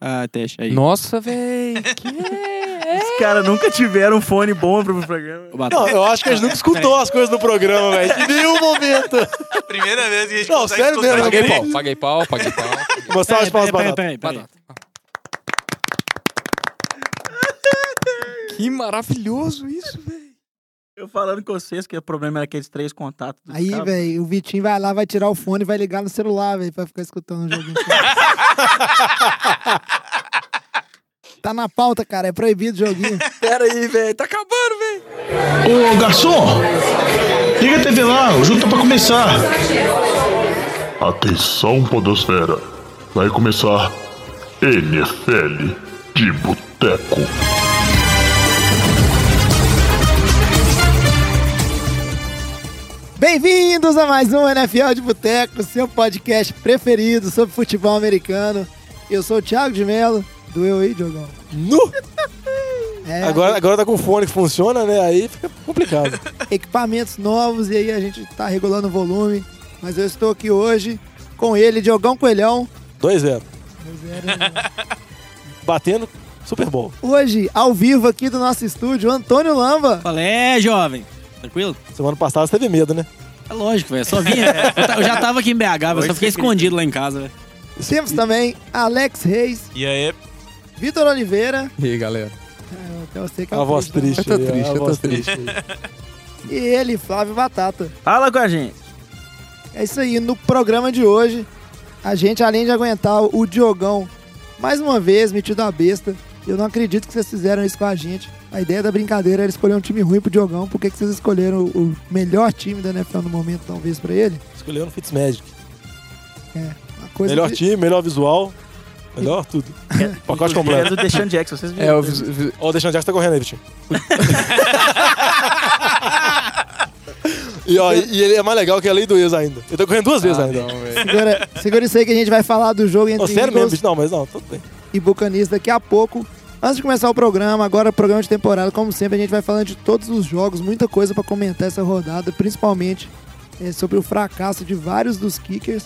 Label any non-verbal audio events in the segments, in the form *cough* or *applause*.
Ah, teste aí. Nossa, velho. Que *laughs* é? Os caras nunca tiveram um fone bom pro programa. Não, eu acho que a gente nunca escutou as coisas no programa, velho. *laughs* Em nenhum momento. Primeira vez que a gente Não, sério mesmo. Paguei pau, paguei pau, paguei pau. Salva de palmas, Batata. peraí. Que maravilhoso isso, velho. Eu falando com vocês que o problema era aqueles três contatos. dos Aí, velho, o Vitinho vai lá, vai tirar o fone e vai ligar no celular, velho, pra ficar escutando o joguinho. *laughs* tá na pauta, cara, é proibido o joguinho. Pera aí, velho. Tá acabando, velho. Ô garçom, liga a TV lá, o jogo tá pra começar. Atenção, Podosfera. Vai começar NFL de Boteco. Bem-vindos a mais um NFL de Boteco, seu podcast preferido sobre futebol americano. Eu sou o Thiago de Mello, do Eu aí, Diogão. Nu! *laughs* É, Agora, agora tá com fone que funciona, né? Aí fica complicado. *laughs* equipamentos novos e aí a gente tá regulando o volume. Mas eu estou aqui hoje com ele, Diogão Coelhão. 2-0. *laughs* Batendo Super Bowl. Hoje, ao vivo aqui do nosso estúdio, Antônio Lamba. Falei, é, jovem. Tranquilo? Semana passada você teve medo, né? É lógico, velho. Só vinha. Eu, ta- eu já tava aqui em BH, velho. Só fiquei escondido lá em casa, velho. Temos também Alex Reis, E aí, Vitor Oliveira. E aí, galera? É, até você que é A voz triste, triste. Eu tô triste, a eu tô voz triste. aí. né? E ele, Flávio Batata. Fala com a gente. É isso aí, no programa de hoje, a gente, além de aguentar o Diogão, mais uma vez, metido a besta, eu não acredito que vocês fizeram isso com a gente. A ideia da brincadeira era escolher um time ruim pro Diogão, por que que vocês escolheram o melhor time da NFL no momento, talvez, pra ele? Escolhendo o Fitzmagic. Uma coisa Melhor que- time, melhor visual, melhor tudo. Pacote É completo. do Deshaun Jackson, vocês viram? É, vis- Ó, o Jackson tá correndo aí, Vitinho. *laughs* e, ó, e ele é mais legal que a lei do ex ainda. Ele tá correndo duas vezes Ah, ainda. Segura, segura isso aí que a gente vai falar do jogo entre Ô, sério mesmo, Eagles bicho? Não, mas não, tudo bem. e Buccaneers daqui a pouco. Antes de começar o programa, agora programa de temporada, como sempre, a gente vai falando de todos os jogos, muita coisa pra comentar essa rodada, principalmente eh, sobre o fracasso de vários dos kickers.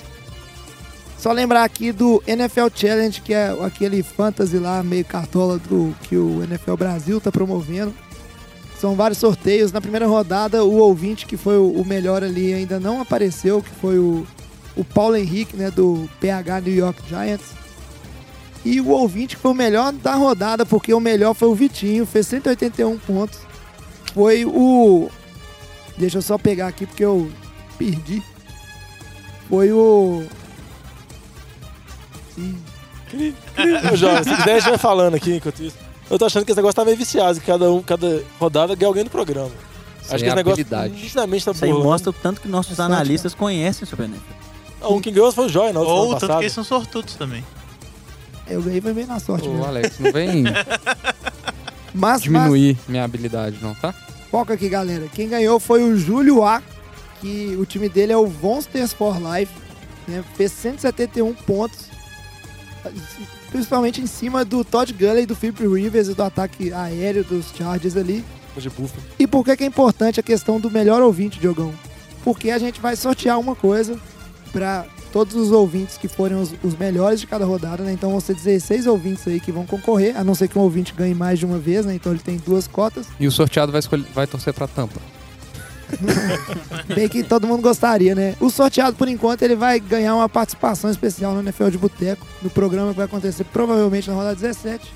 Só lembrar aqui do NFL Challenge, que é aquele fantasy lá, meio cartola do que o NFL Brasil tá promovendo. São vários sorteios. Na primeira rodada, o ouvinte que foi o melhor ali ainda não apareceu, que foi o, o Paulo Henrique, né, do PH New York Giants. E o ouvinte que foi o melhor da rodada, porque o melhor foi o Vitinho, fez 181 pontos. Foi o. Deixa eu só pegar aqui porque eu perdi. Foi o. Ih, Ô, Jovem, se quiser, a gente vai falando aqui enquanto isso. Eu tô achando que esse negócio tá meio viciado, que cada, um, cada rodada ganha alguém do programa. Sem Acho que esse negócio habilidade. nitidamente tá Isso aí burlando. mostra o tanto que nossos É sorte, analistas conhecem sobre a. Ah, Um que ganhou foi o Joy, não, Ou semana o tanto passada. que eles são sortudos também. eu ganhei foi bem na sorte Ô, mesmo. Alex, não vem *laughs* Mas, mas diminuir minha habilidade, não, tá? foca aqui, galera. Quem ganhou foi o Júlio A, que o time dele é o Monsters for Life. né? Fez 171 pontos. Principalmente em cima do Todd Gurley do Philip Rivers e do ataque aéreo dos Chargers ali. E por que, que é importante a questão do melhor ouvinte, Diogão? Porque a gente vai sortear uma coisa para todos os ouvintes que forem os, os melhores de cada rodada, né? Então vão ser 16 ouvintes aí que vão concorrer, a não ser que um ouvinte ganhe mais de uma vez, né? Então ele tem duas cotas. E o sorteado vai, escolher, vai torcer pra tampa. Bem que todo mundo gostaria, né? O sorteado, por enquanto, ele vai ganhar uma participação especial no NFL de Boteco, no programa que vai acontecer provavelmente na rodada 17.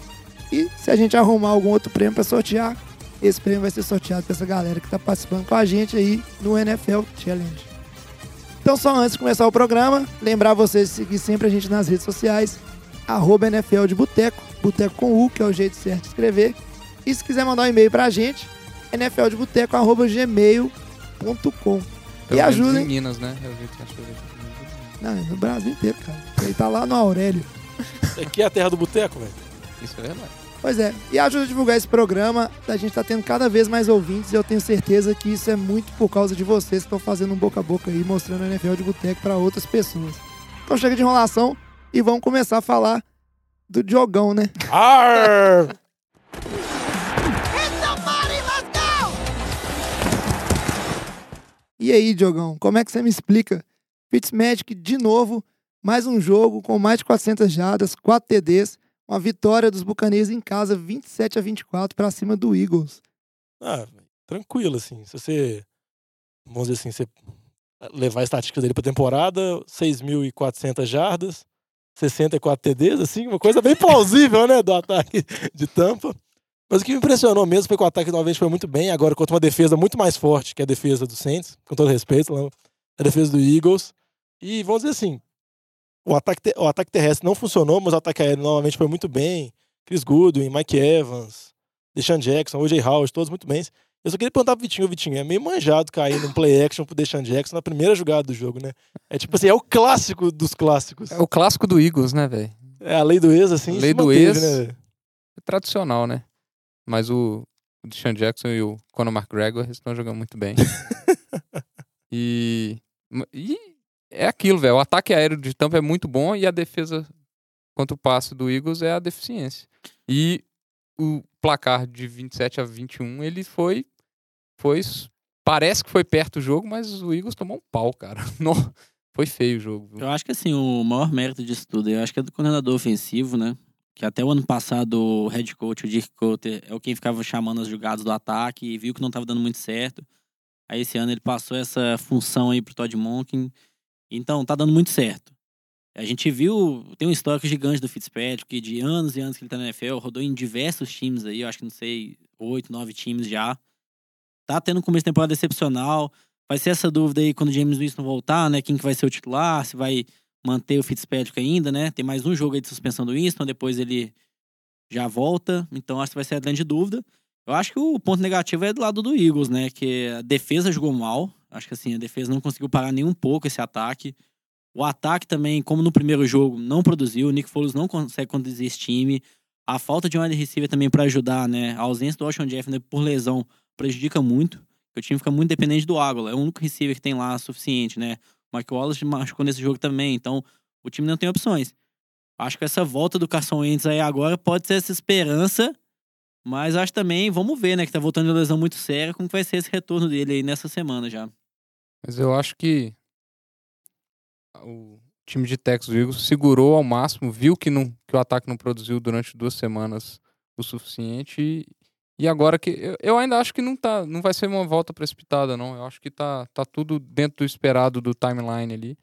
E se a gente arrumar algum outro prêmio para sortear, esse prêmio vai ser sorteado para essa galera que tá participando com a gente aí no NFL Challenge. Então, só antes de começar o programa, lembrar vocês de seguir sempre a gente nas redes sociais, arroba NFL de Boteco, Boteco com U, que é o jeito certo de escrever. E se quiser mandar um e-mail pra gente, nfldeboteco.gmail.com. E ajudem. em Minas, né? Eu vi que achou- Não, é no Brasil inteiro, cara. Ele tá lá no Aurélio. *laughs* Aqui é a terra do boteco, velho. Isso é verdade. Pois é, e ajuda a divulgar esse programa. A gente tá tendo cada vez mais ouvintes e eu tenho certeza que isso é muito por causa de vocês que estão fazendo um boca a boca aí, mostrando a NFL de boteco para outras pessoas. Então chega de enrolação e vamos começar a falar do Diogão, né? Arr! E aí, Diogão, como é que você me explica? Fitzmagic, de novo, mais um jogo com mais de 400 jardas, 4 TDs, uma vitória dos Buccaneers em casa, 27 a 24 pra cima do Eagles. Ah, tranquilo, assim. Se você, vamos dizer assim, você levar a estatística dele pra temporada, 6.400 jardas, 64 TDs, assim, uma coisa bem *laughs* plausível, né, do ataque de Tampa. Mas o que me impressionou mesmo foi que o ataque novamente foi muito bem, agora contra uma defesa muito mais forte que a defesa do Saints, com todo respeito, lá, a defesa do Eagles. E vamos dizer assim, o ataque, o ataque terrestre não funcionou, mas o ataque aéreo novamente foi muito bem. Chris Goodwin, Mike Evans, Deshaun Jackson, O.J. Howard, todos muito bem. Eu só queria perguntar pro Vitinho, Vitinho, é meio manjado cair num play action pro Deshaun Jackson na primeira jogada do jogo, né? É tipo assim, é o clássico dos clássicos. É o clássico do Eagles, né, velho? É a lei do ex, assim. Lei do manteve, ex. Né? É tradicional, né? Mas o, o Deshaun Jackson e o Conor McGregor estão jogando muito bem. *laughs* e, e é aquilo, velho. O ataque aéreo de Tampa é muito bom e a defesa contra o passe do Eagles é a deficiência. E o placar de 27 a 21, ele foi foi parece que foi perto o jogo, mas o Eagles tomou um pau, cara. *laughs* Nó, foi feio o jogo. viu? Eu acho que assim, o maior mérito disso tudo, eu acho que é do coordenador ofensivo, né? Que até o ano passado o head coach, o Dick Cotter, é o quem ficava chamando as jogadas do ataque e viu que não estava dando muito certo. Aí esse ano ele passou essa função aí pro Todd Monken. Então, tá dando muito certo. A gente viu, tem um histórico gigante do Fitzpatrick, de anos e anos que ele tá na NFL, rodou em diversos times aí, eu acho que não sei, oito, nove times já. Tá tendo um começo de temporada excepcional. Vai ser essa dúvida aí quando o James Winston voltar, né? Quem que vai ser o titular, se vai manter o Fitzpatrick ainda, né? Tem mais um jogo aí de suspensão do Winston, depois ele já volta. Então acho que vai ser a grande dúvida. Eu acho que o ponto negativo é do lado do Eagles, né? Que a defesa jogou mal. Acho que assim, a defesa não conseguiu parar nem um pouco esse ataque. O ataque também, como no primeiro jogo, não produziu. O Nick Foles não consegue conduzir esse time. A falta de um wide receiver também para ajudar, né? A ausência do Alshon Jeff né, por lesão prejudica muito. O time fica muito dependente do Águila. É o único receiver que tem lá suficiente, né? Mike Wallace machucou nesse jogo também. Então, o time não tem opções. Acho que essa volta do Carson Wentz aí agora pode ser essa esperança. Mas acho também, vamos ver, né? Que tá voltando de uma lesão muito séria. Como vai ser esse retorno dele aí nessa semana já. Mas eu acho que o time de Texas Eagles segurou ao máximo, viu que, não, que o ataque não produziu durante duas semanas o suficiente e, agora que eu, ainda acho que não tá, não vai ser uma volta precipitada não. Eu acho que tá, tá tudo dentro do esperado do timeline ali.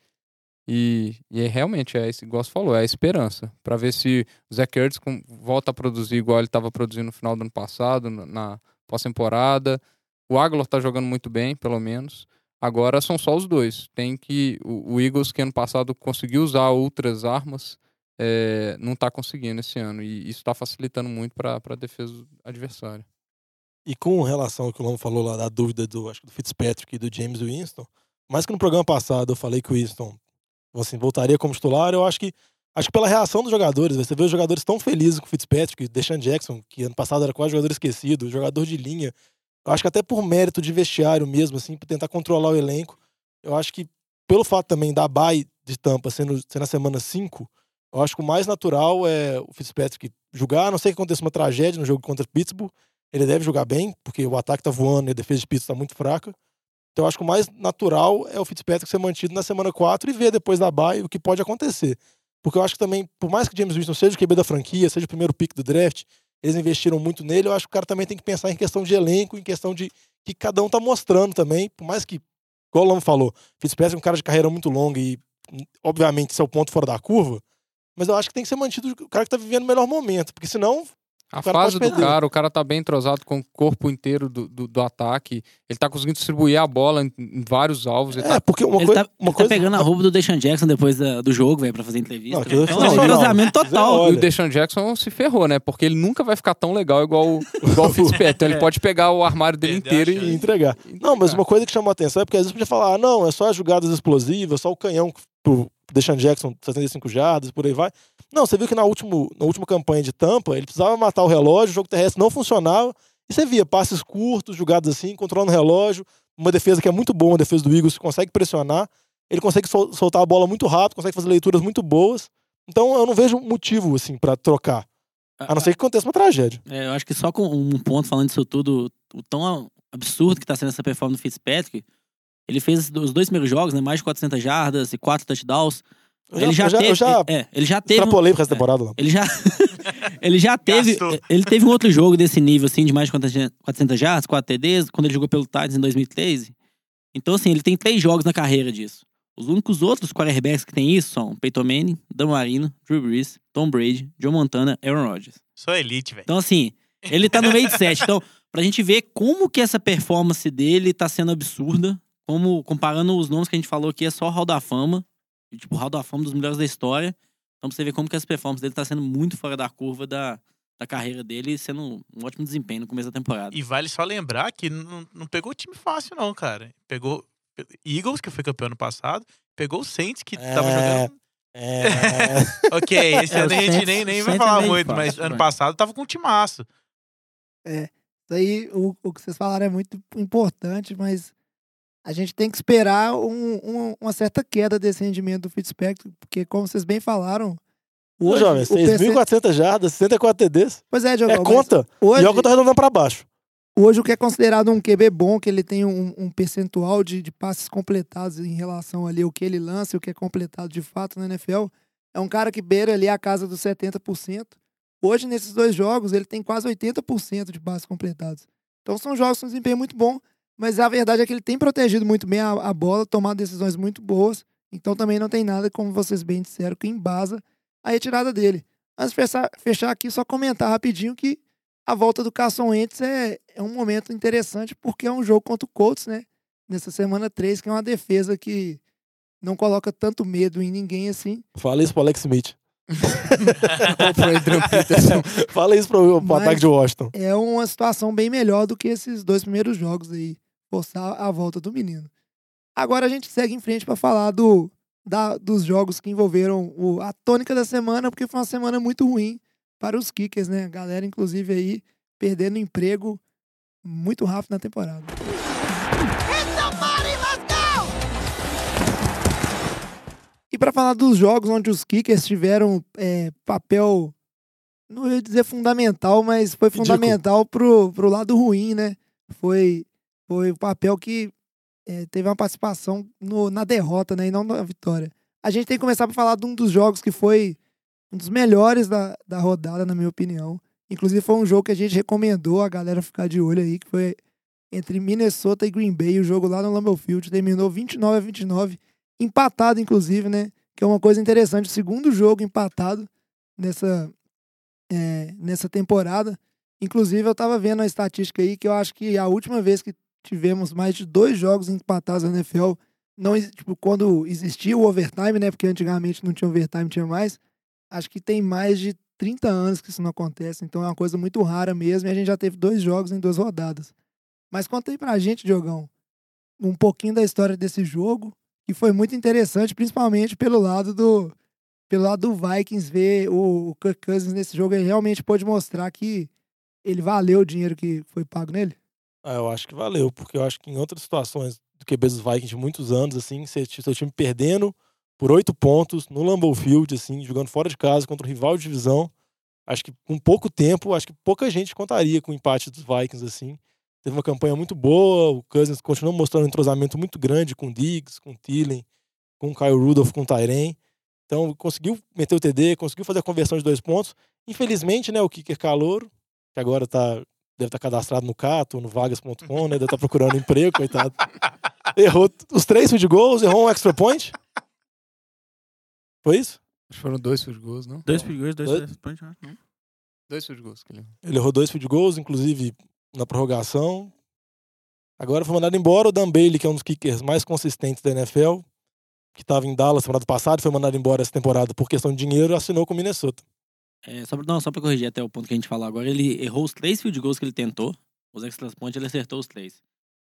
E, e é, realmente é esse, igual você falou, é a esperança para ver se o Zach Ertz com- volta a produzir igual ele estava produzindo no final do ano passado, na, na pós-temporada. O Aguilar tá jogando muito bem, pelo menos. Agora são só os dois. Tem que. O, o Eagles, que ano passado conseguiu usar outras armas, é, não tá conseguindo esse ano. E isso tá facilitando muito para a defesa do adversário. E com relação ao que o Lamo falou lá da dúvida do, acho do Fitzpatrick e do James Winston, mais que no programa passado eu falei que o Winston assim, voltaria como titular, eu acho que acho que pela reação dos jogadores, você vê os jogadores tão felizes com o Fitzpatrick, Deshaun Jackson, que ano passado era quase jogador esquecido, jogador de linha. Eu acho que até por mérito de vestiário mesmo, assim, para tentar controlar o elenco, eu acho que pelo fato também da bye de Tampa sendo, sendo na semana 5, eu acho que o mais natural é o Fitzpatrick jogar, a não sei que aconteça uma tragédia no jogo contra Pittsburgh, ele deve jogar bem, porque o ataque tá voando e a defesa de Pittsburgh tá muito fraca. Então eu acho que o mais natural é o Fitzpatrick ser mantido na semana 4 e ver depois da bye o que pode acontecer. Porque eu acho que também, por mais que James Winston seja o QB da franquia, seja o primeiro pick do draft, eles investiram muito nele, eu acho que o cara também tem que pensar em questão de elenco, em questão de que cada um tá mostrando também, por mais que, igual o Lama falou, Fitzpatrick é um cara de carreira muito longa e, obviamente, isso é ponto fora da curva, mas eu acho que tem que ser mantido o cara que tá vivendo o melhor momento, porque senão A fase do cara, o cara tá bem entrosado com o corpo inteiro do, do, do ataque. Ele tá conseguindo distribuir a bola em, em vários alvos. Ele É, tá- porque uma ele coisa. tá, uma ele coisa tá pegando a roupa do Deshaun Jackson depois da- do jogo, velho, pra fazer entrevista. Não, é é um sensacional. entrosamento é total. E o Deshaun Jackson se ferrou, né? Porque ele nunca vai ficar tão legal igual, o- *laughs* igual o Fitzpatrick. Então ele pode pegar o armário dele inteiro e e. entregar. Não, mas uma coisa que chamou a atenção é porque às vezes podia falar, ah, não, é só as jogadas explosivas, só o canhão pro Deshaun Jackson 65 jardas, por aí vai. Não, você viu que na, último, na última campanha de Tampa, ele precisava matar o relógio, o jogo terrestre não funcionava, e você via passes curtos, jogadas assim, controlando o relógio, uma defesa que é muito boa, a defesa do Eagles, consegue pressionar, ele consegue sol- soltar a bola muito rápido, consegue fazer leituras muito boas. Então eu não vejo motivo, assim, pra trocar. A não ser que aconteça uma tragédia. É, eu acho que só com um ponto falando disso tudo, o tão absurdo que tá sendo essa performance do Fitzpatrick, ele fez os dois primeiros jogos, né, mais de 400 jardas e quatro touchdowns, Eu ele já, já, teve. eu já é, ele já teve. um- extrapolei pra essa temporada lá. Ele já. *laughs* ele já teve. Gastou. Ele teve um outro jogo desse nível, assim, de mais de 400 400 jardas, 4 TDs, quando ele jogou pelo Titans em 2013. Então, assim, ele tem três jogos na carreira disso. Os únicos outros quarterbacks que tem isso são Peyton Manning, Dan Marino, Drew Brees, Tom Brady, Joe Montana, Aaron Rodgers. Sou elite, velho. Então, assim, ele tá no meio de sete. Então, pra gente ver como que essa performance dele tá sendo absurda, como comparando os nomes que a gente falou aqui, é só Hall da Fama, e, tipo, Hall da Fama dos melhores da história. Então, pra você ver como que essa performance dele tá sendo muito fora da curva da, da carreira dele, e sendo um ótimo desempenho no começo da temporada. E vale só lembrar que não, não pegou time fácil, não, cara. Pegou Eagles, que foi campeão ano passado. Pegou o Saints, que tava É. jogando. É, *laughs* Ok, esse É, ano o a gente nem, nem o vai é falar meio muito, fácil, mas ano vai. passado tava com um timaço. Isso aí, o, o que vocês falaram é muito importante, mas a gente tem que esperar um- um- uma certa queda desse rendimento do Fitzpatrick, porque como vocês bem falaram, Ô, hoje, o perce- 6.400 jardas, 64 TDs. Pois é, Diogão, É conta. hoje, E que eu tô arredondando pra baixo. hoje o que é considerado um QB bom, que ele tem um, um percentual de, de passes completados em relação ali ao que ele lança e o que é completado de fato na NFL, é um cara que beira ali a casa dos 70%. Hoje, nesses dois jogos, ele tem quase 80% de passes completados. Então são jogos com desempenho muito bom, mas a verdade é que ele tem protegido muito bem a, a bola, tomado decisões muito boas. Então também não tem nada, como vocês bem disseram, que embasa a retirada dele. Antes de fechar, fechar aqui, só comentar rapidinho que a volta do Carson Wentz é, é um momento interessante porque é um jogo contra o Colts, né? Nessa semana 3, que é uma defesa que não coloca tanto medo em ninguém assim. Fala isso pro Alex Smith. *laughs* Fala isso pro, pro Mas- ataque de Washington. É uma situação bem melhor do que esses dois primeiros jogos aí, forçar a volta do menino. Agora a gente segue em frente para falar do, da- dos jogos que envolveram o- a tônica da semana, porque foi uma semana muito ruim para os kickers, né? A galera, inclusive, aí perdendo emprego muito rápido na temporada. E para falar dos jogos onde os kickers tiveram é, papel, não ia dizer fundamental, mas foi fundamental pro, pro lado ruim, né? Foi, foi o papel que é, teve uma participação no- na derrota, né? E não na vitória. A gente tem que começar para falar de um dos jogos que foi um dos melhores da, da rodada, na minha opinião. Inclusive foi um jogo que a gente recomendou a galera ficar de olho aí, que foi entre Minnesota e Green Bay, o jogo lá no Lambeau Field, terminou 29 a 29, empatado inclusive, né? Que é uma coisa interessante, o segundo jogo empatado nessa é, nessa temporada. Inclusive eu tava vendo a estatística aí que eu acho que a última vez que tivemos mais de dois jogos empatados na NFL, não tipo quando existia o overtime, né? Porque antigamente não tinha overtime, tinha mais. Acho que tem mais de 30 anos que isso não acontece, então é uma coisa muito rara mesmo, e a gente já teve dois jogos em duas rodadas. Mas conta aí pra gente, Diogão, um pouquinho da história desse jogo, que foi muito interessante, principalmente pelo lado do pelo lado do Vikings ver o, o Kirk Cousins nesse jogo, ele realmente pôde mostrar que ele valeu o dinheiro que foi pago nele. Ah, eu acho que valeu, porque eu acho que em outras situações do QB dos Vikings de muitos anos, assim, seu time perdendo por oito pontos no Lambeau Field, assim, jogando fora de casa contra um rival de divisão, acho que com pouco tempo, acho que pouca gente contaria com o empate dos Vikings, assim. Teve uma campanha muito boa, o Cousins continuou mostrando um entrosamento muito grande com o Diggs, com o Thielen, com o Kyle Rudolph, com o Tyren. Então, conseguiu meter o TD, conseguiu fazer a conversão de dois pontos. Infelizmente, né, o kicker calouro, que agora tá, deve estar cadastrado no Cato, no vagas.com, né, deve estar procurando emprego, coitado. Errou os três field goals, errou um extra point. Foi isso? Acho que foram dois field goals, não? Dois perigos, dois Dois- três pontos, né? Não. Dois field goals que ele Ele errou dois field goals, inclusive na prorrogação. Agora foi mandado embora o Dan Bailey, que é um dos kickers mais consistentes da NFL, que estava em Dallas temporada passada, foi mandado embora essa temporada por questão de dinheiro, assinou com o Minnesota. É, só, pra, não, só pra corrigir até o ponto que a gente falou agora, ele errou os três field goals que ele tentou, os extra points, ele acertou os três.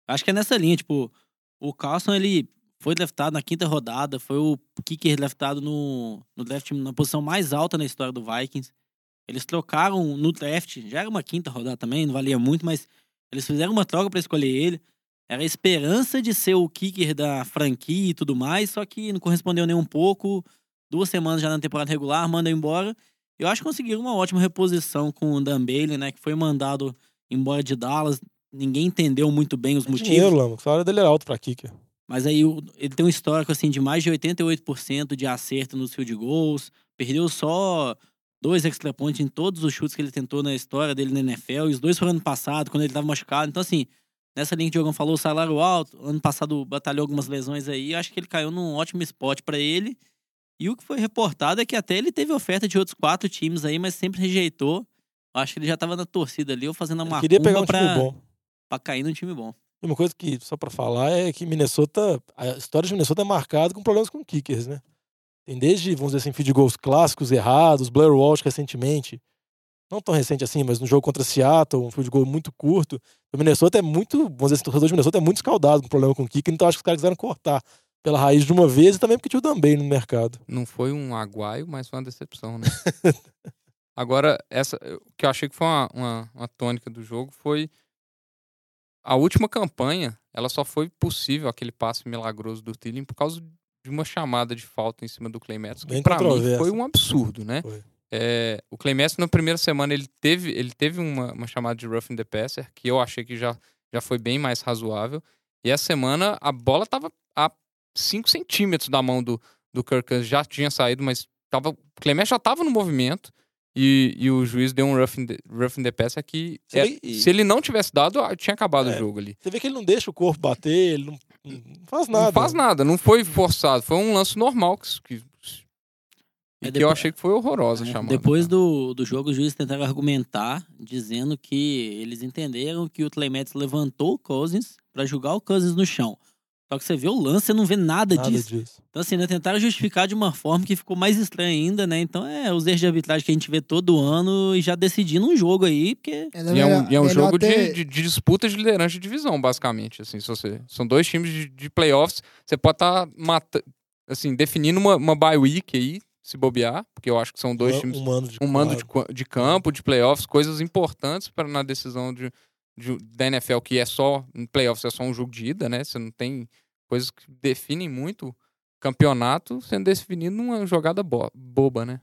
Acho que é nessa linha, tipo, o Carlson, ele foi draftado na quinta rodada, foi o kicker draftado no, no draft na posição mais alta na história do Vikings. Eles trocaram no draft, já era uma quinta rodada também, não valia muito, mas eles fizeram uma troca pra escolher ele. Era a esperança de ser o kicker da franquia e tudo mais, só que não correspondeu nem um pouco. Duas semanas já na temporada regular, manda embora. Eu acho que conseguiram uma ótima reposição com o Dan Bailey, né? Que foi mandado embora de Dallas. Ninguém entendeu muito bem os É motivos. dinheiro, Lama. O salário dele era alto pra kicker. Mas aí ele tem um histórico assim de mais de 88% de acerto nos field goals. Perdeu só dois extra points em todos os chutes que ele tentou na história dele na NFL. E os dois foram ano passado, quando ele tava machucado. Então, assim, nessa linha que o Diogão falou, salário alto. Ano passado batalhou algumas lesões aí. Acho que ele caiu num ótimo spot pra ele. E o que foi reportado é que até ele teve oferta de outros quatro times aí, mas sempre rejeitou. Acho que ele já tava na torcida ali, ou fazendo uma Queria pegar um pra, time bom. pra cair num time bom. E uma coisa que, só pra falar, é que Minnesota, a história de Minnesota é marcada com problemas com kickers, né? Tem desde, vamos dizer assim, field goals clássicos errados, Blair Walsh recentemente, não tão recente assim, mas no jogo contra Seattle, um field goal muito curto. O Minnesota é muito, vamos dizer assim, o torcedor de Minnesota é muito escaldado com problema com kicker, então acho que os caras quiseram cortar pela raiz de uma vez e também porque tinha o Dambay no mercado. Não foi um aguaio, mas foi uma decepção, né? *laughs* Agora, essa, o que eu achei que foi uma, uma, uma tônica do jogo foi a última campanha, ela só foi possível aquele passe milagroso do Thielen por causa de uma chamada de falta em cima do Clay Matthews, que pra mim foi um absurdo, né? Foi. É, o Clay Matthews, na primeira semana, ele teve, ele teve uma, uma chamada de roughing the passer, que eu achei que já, já foi bem mais razoável. E essa semana, a bola tava a 5 centímetros da mão do, do Kirk Cousins, já tinha saído, mas tava, o Matthews já estava no movimento. E, e o juiz deu um roughing the, roughing the passer que Você é- e- se ele não tivesse dado, ah, tinha acabado É. o jogo ali. Você vê que ele não deixa o corpo bater, ele não, não faz nada. Não faz nada, não foi forçado, foi um lance normal que, que, É, e que eu depois- achei que foi horrorosa a É, chamada. Depois do, do jogo, os juízes tentaram argumentar, dizendo que eles entenderam que o Matthews levantou o Cousins pra jogar o Cousins no chão. Só que você vê o lance, você não vê nada, Nada disso. disso. Então, assim, né, tentaram justificar de uma forma que ficou mais estranha ainda, né? Então, é os erros de arbitragem que a gente vê todo ano e já decidindo um jogo aí, porque... É E é um, e é um jogo ter- de, de, de disputa de liderança de divisão, basicamente. Assim, se você, são dois times de, de playoffs. Você pode estar assim, definindo uma, uma bye week aí, se bobear, porque eu acho que são dois um, times. um mando de Um mando de, de campo, de playoffs, coisas importantes para na decisão de, da NFL, que é só. Em playoffs é só um jogo de ida, né? Você não tem coisas que definem muito campeonato sendo definido numa jogada bo- boba, né?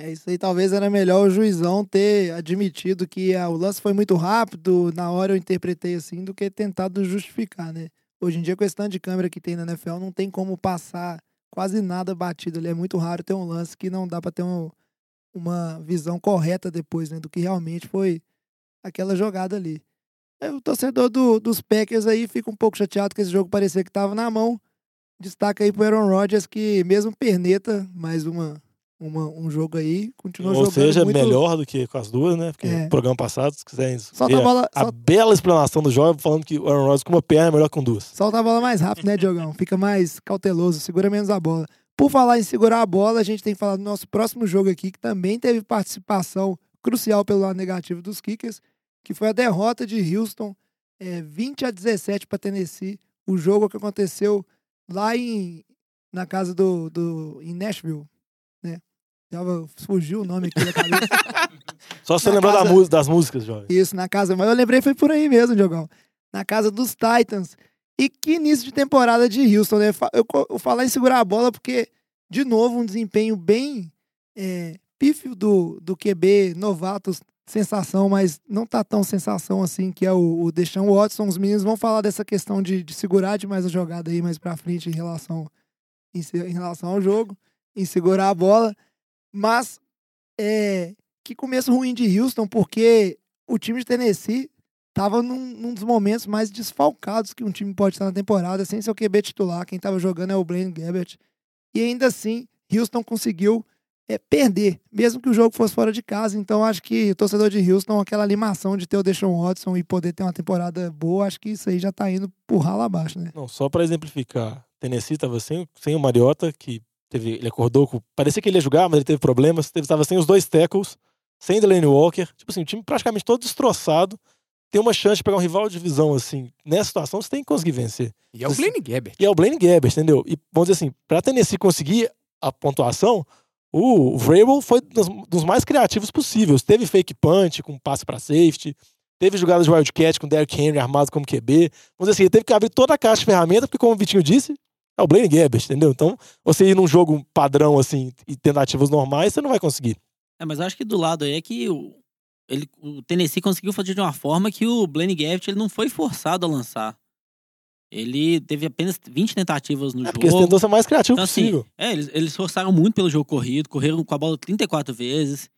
É isso aí, talvez era melhor o juizão ter admitido que ah, o lance foi muito rápido, na hora eu interpretei assim, do que tentado justificar, né? Hoje em dia, com esse tanto de câmera que tem na NFL, não tem como passar quase nada batido ali. É muito raro ter um lance que não dá pra ter um- uma visão correta depois, né? Do que realmente foi aquela jogada ali. É, O torcedor do- dos Packers aí fica um pouco chateado que esse jogo parecia que tava na mão. Destaca aí pro Aaron Rodgers que, mesmo perneta, mais uma, uma, um jogo aí, continua Ou jogando seja, muito... melhor do que com as duas, né? Porque É. no programa passado, se quiserem Solta a bola, a sol- bela explanação do jogo, falando que o Aaron Rodgers com uma perna é melhor que com duas. solta a bola mais rápido, né, Diogão? Fica mais cauteloso, segura menos a bola. Por falar em segurar a bola, a gente tem que falar do nosso próximo jogo aqui, que também teve participação crucial pelo lado negativo dos Kickers, que foi a derrota de Houston, é, 20 a 17 para Tennessee. O jogo que aconteceu lá em, na casa do, do em Nashville, né? Tava, fugiu o nome aqui da cabeça. *laughs* Só você lembrar da mu- das músicas, jovem. Isso, na casa. Mas eu lembrei, foi por aí mesmo, Diogão. Na casa dos Titans. E que início de temporada de Houston, né? Eu, eu falar em segurar a bola porque, de novo, um desempenho bem é, pífio do, do QB novato, sensação, mas não tá tão sensação assim, que é o, o Deshaun Watson. Os meninos vão falar dessa questão de, de segurar demais a jogada aí mais pra frente em relação, em, em relação ao jogo, em segurar a bola. Mas, é, que começo ruim de Houston, porque o time de Tennessee tava num, num dos momentos mais desfalcados que um time pode estar na temporada, sem seu QB titular. Quem tava jogando é o Blaine Gabbert. E ainda assim, Houston conseguiu é, perder, mesmo que o jogo fosse fora de casa. Então, acho que o torcedor de Houston, aquela animação de ter o Deshaun Watson e poder ter uma temporada boa, acho que isso aí já tá indo por ralo abaixo, né? Não, só pra exemplificar. Tennessee tava sem, sem o Mariota, que teve, ele acordou com. Parecia que ele ia jogar, mas ele teve problemas. Teve, tava sem os dois tackles, sem Delaney Walker. Tipo assim, o time praticamente todo destroçado. Tem uma chance de pegar um rival de divisão, assim. Nessa situação, você tem que conseguir vencer. E é o Blaine Gabbert. E é o Blaine Gabbert, entendeu? E vamos dizer assim, pra Tennessee conseguir a pontuação, o Vrabel foi dos, dos mais criativos possíveis. Teve fake punch com passe pra safety, teve jogadas de wildcat com Derrick Henry armado como QB. Vamos dizer assim, ele teve que abrir toda a caixa de ferramenta, porque como o Vitinho disse, é o Blaine Gabbert, entendeu? Então, você ir num jogo padrão, assim, e tentativas normais, você não vai conseguir. É, mas eu acho que do lado aí é que o, ele, o Tennessee conseguiu fazer de uma forma que o Blaine Gabbert ele não foi forçado a lançar. Ele teve apenas 20 tentativas no É jogo. porque eles tentam ser mais criativo Então, assim, possível. é, eles, eles forçaram muito pelo jogo corrido, correram com a bola 34 vezes.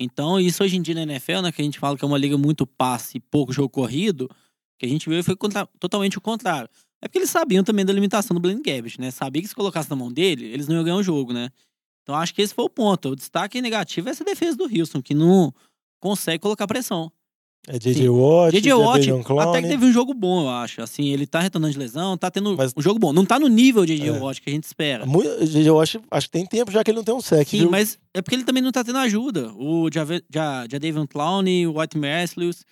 Então, isso hoje em dia na NFL, né, que a gente fala que é uma liga muito passe e pouco jogo corrido, que a gente viu foi contra- totalmente o contrário. É porque eles sabiam também da limitação do Blaine Gabbert, né? Sabia que se colocasse na mão dele, eles não iam ganhar o jogo, né? Então, acho que esse foi o ponto. O destaque negativo é essa defesa do Houston, que não consegue colocar pressão. É J.J. Watt, J.J. Watt Jadeveon Clowney. até que teve um jogo bom, eu acho. Assim, ele tá retornando de lesão, tá tendo Mas- um jogo bom. Não tá no nível de J.J. É. Watt que a gente espera. J.J. Watt, acho que tem tempo já que ele não tem um sec, Sim, viu? mas é porque ele também não tá tendo ajuda. O Jadavion Clowney, o White Merciless,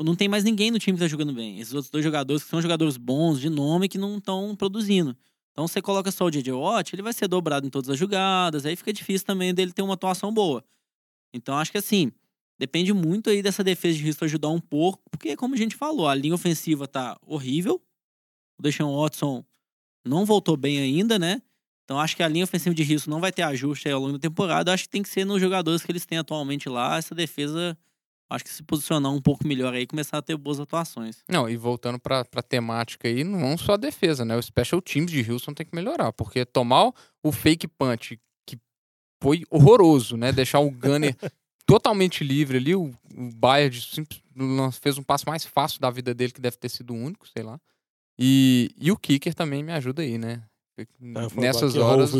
não tem mais ninguém no time que tá jogando bem. Esses outros dois jogadores que são jogadores bons, de nome, que não estão produzindo. Então você coloca só o J.J. Watt, ele vai ser dobrado em todas as jogadas, aí fica difícil também dele ter uma atuação boa. Então acho que assim, depende muito aí dessa defesa de risco ajudar um pouco, porque como a gente falou, a linha ofensiva tá horrível. O Deshaun Watson não voltou bem ainda, né? Então acho que a linha ofensiva de risco não vai ter ajuste aí ao longo da temporada. Acho que tem que ser nos jogadores que eles têm atualmente lá. Essa defesa, acho que se posicionar um pouco melhor aí e começar a ter boas atuações. Não, e voltando pra, pra temática aí, não só a defesa, né? O special teams de Houston tem que melhorar, porque tomar o- o fake punch, que foi horroroso, né? Deixar o Gunner *laughs* totalmente livre ali, o, o não- fez um passo mais fácil da vida dele, que deve ter sido o único, sei lá. E, e o kicker também me ajuda aí, né? É, Nessas o horas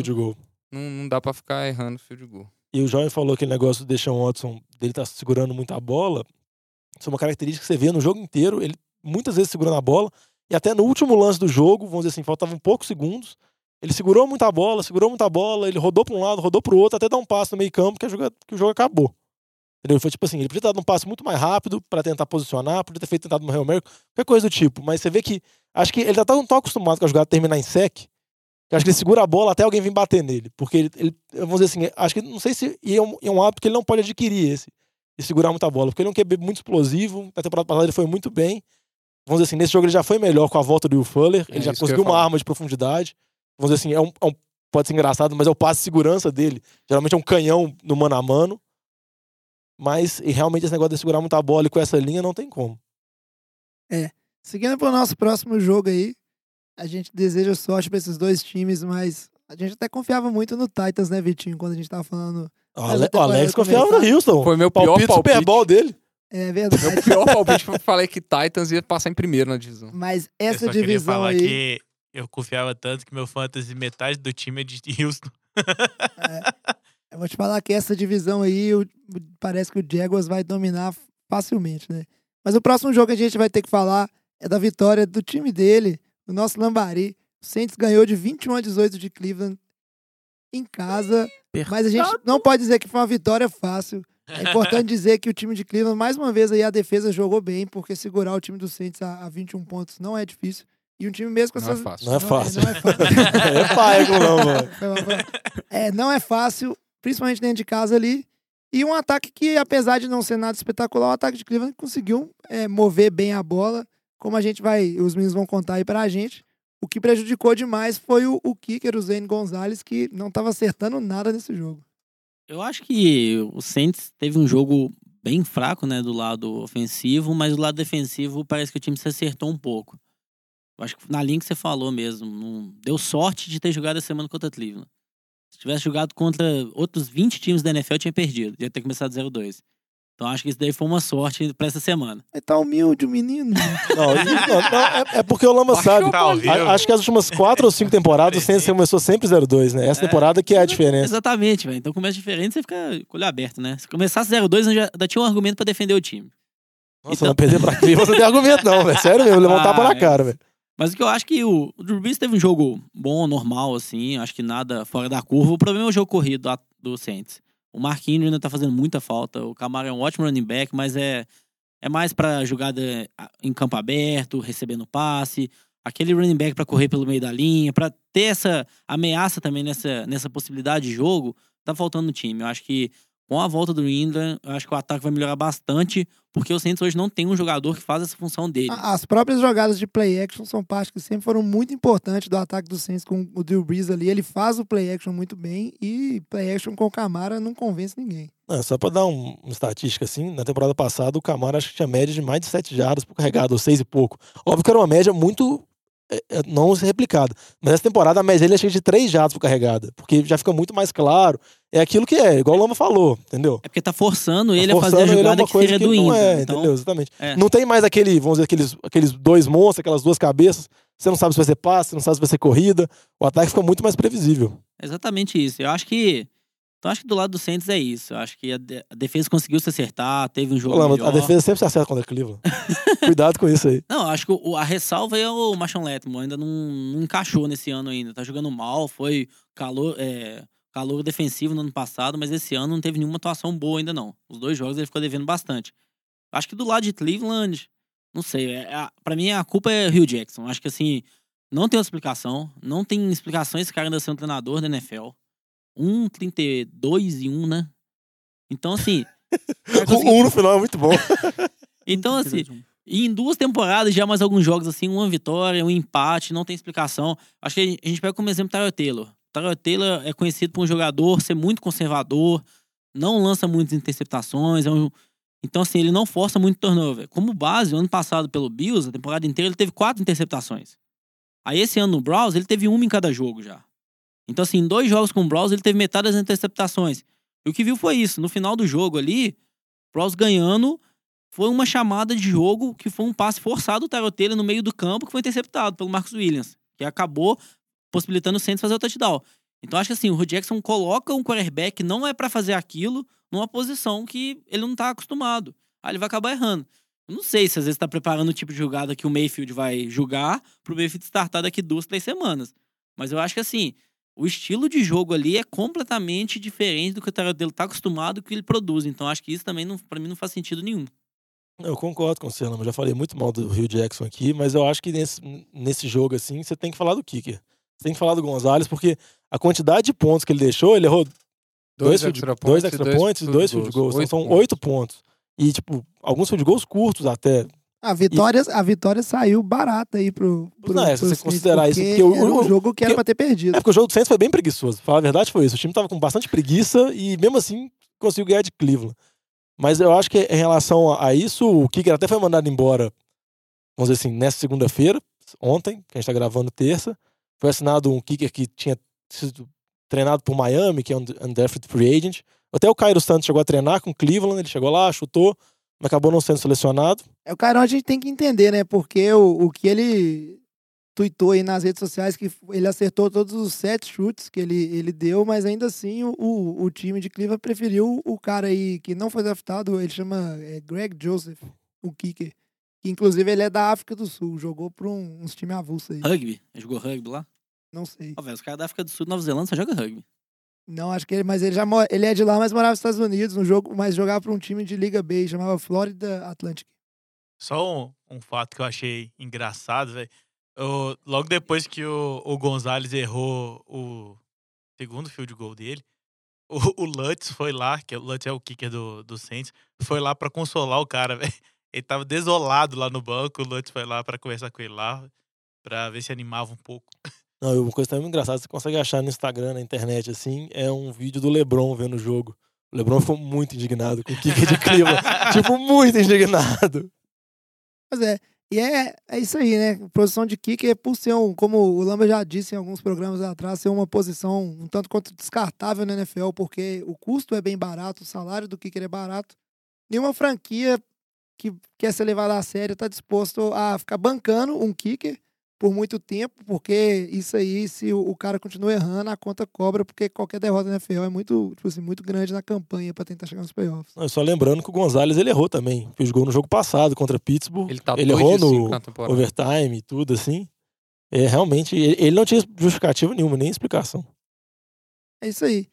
não, não dá pra ficar errando field goal. E o Jovem falou aquele negócio do Deshaun Watson, dele tá segurando muito a bola. Isso é uma característica que você vê no jogo inteiro. Ele muitas vezes segurando a bola. E até no último lance do jogo, vamos dizer assim, faltavam poucos segundos. Ele segurou muita bola, segurou muita bola, ele rodou para um lado, rodou para o outro, até dar um passo no meio campo que, a joga- que o jogo acabou. Entendeu? Foi tipo assim, ele podia ter dado um passo muito mais rápido para tentar posicionar, podia ter feito tentado uma Real Mary, qualquer coisa do tipo. Mas você vê que, acho que ele já tá tão, tão acostumado com a jogada terminar em sec, que acho que ele segura a bola até alguém vir bater nele. Porque ele, ele- vamos dizer assim, acho que não sei se e é um, é um hábito que ele não pode adquirir esse, de segurar muita bola. Porque ele é um QB muito explosivo, na temporada passada ele foi muito bem. Vamos dizer assim, nesse jogo ele já foi melhor com a volta do Will Fuller, É ele já que eu conseguiu uma arma de profundidade. Vamos dizer assim, é um, é um- pode ser engraçado, mas é o passe de segurança dele. Geralmente é um canhão no mano a mano. Mas e realmente esse negócio de segurar muita bola e com essa linha não tem como. Seguindo pro nosso próximo jogo aí, a gente deseja sorte pra esses dois times, mas a gente até confiava muito no Titans, né, Vitinho, quando a gente tava falando. O Mas Ale- o Alex confiava no Houston. Foi meu pior palpite palpite. Super Bowl dele. É verdade. Meu pior palpite foi que eu falei que Titans ia passar em primeiro na divisão. Mas eu essa só queria divisão falar aí. que eu confiava tanto que meu fantasy, metade do time é de Houston. *laughs* Eu vou te falar que essa divisão aí, o- parece que o Jaguars vai dominar facilmente, né? Mas o próximo jogo que a gente vai ter que falar é da vitória do time dele, o nosso Lambari. O Saints ganhou de 21 a 18 de Cleveland em casa. Mas a gente não pode dizer que foi uma vitória fácil. É importante *laughs* dizer que o time de Cleveland, mais uma vez, aí a defesa jogou bem, porque segurar o time do Saints a, a 21 pontos não é difícil. E um time mesmo com Não é essas. fácil. Não é fácil. Não é fácil. é pai, não, mano. É, não é fácil, *laughs* *laughs* principalmente dentro de casa ali. E um ataque que, apesar de não ser nada espetacular, o ataque de Cleveland conseguiu é, mover bem a bola, como a gente vai, os meninos vão contar aí pra gente. O que prejudicou demais foi o, o kicker, o Zane Gonzalez, que não tava acertando nada nesse jogo. Eu acho que o Saints teve um jogo bem fraco, né, do lado ofensivo, mas do lado defensivo parece que o time se acertou um pouco. Eu acho que na linha que você falou mesmo, não deu sorte de ter jogado a semana contra Cleveland. Se tivesse jogado contra outros 20 times da NFL, tinha perdido, ia ter começado 0-2. Então acho que isso daí foi uma sorte pra essa semana. Ele tá humilde, o menino. *laughs* Não, não, não, é, é porque o Lama sabe. Tá vivo. A- acho que as últimas quatro ou cinco *laughs* temporadas o Saints começou sempre 0-2, né? Essa temporada que é a diferença. Exatamente, velho. Então começa diferente, você fica com o olho aberto, né? Se começasse 0-2, eu já, já tinha um argumento pra defender o time. Nossa, Então- não perder pra *laughs* Cleveland não tem argumento, não, velho. Sério mesmo, levar um Ah, tapa na é. cara, velho. Mas o que eu acho que o, o Drew Brees teve um jogo bom, normal, assim. Acho que nada fora da curva. O problema é o jogo corrido do Saints. O Mark Ingram ainda tá fazendo muita falta. O Camaro é um ótimo running back, mas é, é mais pra jogada ah, em campo aberto, recebendo passe. Aquele running back pra correr pelo meio da linha, pra ter essa ameaça também nessa, nessa possibilidade de jogo, tá faltando no time. Eu acho que com a volta do Ingram, eu acho que o ataque vai melhorar bastante, porque o Saints hoje não tem um jogador que faz essa função dele. As próprias jogadas de play action são parte que sempre foram muito importantes do ataque do Saints com o Drew Brees ali. Ele faz o play action muito bem e play action com o Camara não convence ninguém. Não, só pra dar um- uma estatística assim, na temporada passada o Camaro acho que tinha média de mais de 7 jardas por carregado, ou 6 e pouco. Óbvio que era uma média muito é, é, não ser replicada. Mas essa temporada a média dele é cheia de três jatos por carregada. Porque já fica muito mais claro. É aquilo que é, igual o Lama falou, entendeu? É porque tá forçando ele Tá a fazer a forçando ele jogada uma que coisa seria que do não Inter. é, então, entendeu? Exatamente. é. Não tem mais aquele, vamos dizer, aqueles, aqueles dois monstros, aquelas duas cabeças. Você não sabe se vai ser passe, você não sabe se vai ser corrida. O ataque fica muito mais previsível. Exatamente isso. Eu acho que. Então acho que do lado do Saints é isso. Acho que a, de- a defesa conseguiu se acertar, teve um jogo Lama, melhor. a defesa sempre se acerta contra Cleveland. *laughs* Cuidado com isso aí. Não, acho que o- a ressalva é o Marshawn Letmore. Ainda não, não encaixou nesse ano ainda. Tá jogando mal, foi calor, é, calor defensivo no ano passado, mas esse ano não teve nenhuma atuação boa ainda não. Os dois jogos ele ficou devendo bastante. Acho que do lado de Cleveland, não sei. É, é, pra mim a culpa é Rio Jackson. Acho que assim, não tem explicação. Não tem explicação esse cara ainda ser um treinador da NFL. 1,32 e 1, né? Então, assim. o cara O conseguiu- um no final é muito bom. *laughs* Então, assim, e em duas temporadas, já mais alguns jogos assim, uma vitória, um empate, não tem explicação. Acho que a gente pega como exemplo Tyler Taylor. Tyler Taylor é conhecido por um jogador ser muito conservador, não lança muitas interceptações, é um- então assim, ele não força muito turnover. Como base, o ano passado pelo Bills, a temporada inteira, ele teve quatro interceptações. Aí esse ano no Browns, ele teve uma em cada jogo já. Então assim, em dois jogos com o Browns, ele teve metade das interceptações. E o que viu foi isso, no final do jogo ali, Browns ganhando, foi uma chamada de jogo que foi um passe forçado do Taylor no meio do campo que foi interceptado pelo Marcus Williams, que acabou possibilitando o Saints fazer o touchdown. Então acho que assim, o Jackson coloca um quarterback não é pra fazer aquilo numa posição que ele não tá acostumado. Aí ele vai acabar errando. Eu não sei se às vezes tá preparando o tipo de jogada que o Mayfield vai jogar pro Mayfield startar daqui duas, três semanas. Mas eu acho que assim, o estilo de jogo ali é completamente diferente do que o Tyrod Taylor tá acostumado e o que ele produz. Então acho que isso também não, para mim não faz sentido nenhum. Eu concordo com você, Lama. Já falei muito mal do Rio Jackson aqui, mas eu acho que nesse, nesse jogo, assim, você tem que falar do kicker. Você tem que falar do Gonzalez, porque a quantidade de pontos que ele deixou, ele errou dois, extra dois points e extra dois points e field dois field goals. goals. Então Oito são pontos. oito pontos. E, tipo, alguns field goals curtos até. A vitória, a vitória saiu barata aí pro. pro Não, é, se você considerar isso, porque porque o- o- jogo que era porque- pra ter perdido. É porque o jogo do Saints foi bem preguiçoso. Falar a verdade foi isso. O time tava com bastante preguiça e mesmo assim conseguiu ganhar de Cleveland. Mas eu acho que em relação a- isso, o Kicker até foi mandado embora, vamos dizer assim, nessa segunda-feira, ontem, que a gente tá gravando terça. Foi assinado um Kicker que tinha sido treinado por Miami, que é um undrafted free agent. Até o Cairo Santos chegou a treinar com Cleveland, ele chegou lá, chutou, acabou não sendo selecionado. É, o Cairão a gente tem que entender, né? Porque o, o que ele tuitou aí nas redes sociais, que ele acertou todos os sete chutes que ele, ele deu, mas ainda assim o, o, o time de Cleveland preferiu o cara aí que não foi draftado, ele chama é, Greg Joseph, o kicker. Que inclusive ele é da África do Sul, jogou por um, uns times avulsos aí. Rugby? Ele jogou rugby lá? Não sei. Ó, velho, os caras da África do Sul, Nova Zelândia, só joga rugby. Não, acho que ele, mas ele já ele é de lá, mas morava nos Estados Unidos, no jogo, mas jogava para um time de Liga B, chamava Florida Atlantic. Só um, um fato que eu achei engraçado, velho. Logo depois que o, o Gonzalez errou o segundo field goal dele, o, o Lutz foi lá, que o Lutz é o kicker do, do Saints, foi lá pra consolar o cara, *laughs* velho. Ele tava desolado lá no banco, o Lutz foi lá pra conversar com ele lá, pra ver se animava um pouco. *laughs* Não, uma coisa também engraçada, você consegue achar no Instagram, na internet, assim, é um vídeo do LeBron vendo o jogo. O LeBron ficou muito indignado com o kicker de Cleveland. *laughs* tipo, muito indignado. Mas é, e é, é isso aí, né? Posição de kicker, por ser um, como o Lamba já disse em alguns programas atrás, ser uma posição um tanto quanto descartável na NFL, porque o custo é bem barato, o salário do kicker é barato. Nenhuma franquia que quer ser levada a sério está disposto a ficar bancando um kicker por muito tempo, porque isso aí, se o, cara continua errando, a conta cobra, porque qualquer derrota na NFL é muito, tipo assim, muito grande na campanha para tentar chegar nos playoffs. Não, só lembrando que o Gonzalez ele errou também. Fez gol no jogo passado contra Pittsburgh. Ele tá ele errou no overtime e tudo, assim. É, realmente, ele, ele não tinha justificativa nenhuma, nem explicação. É isso aí.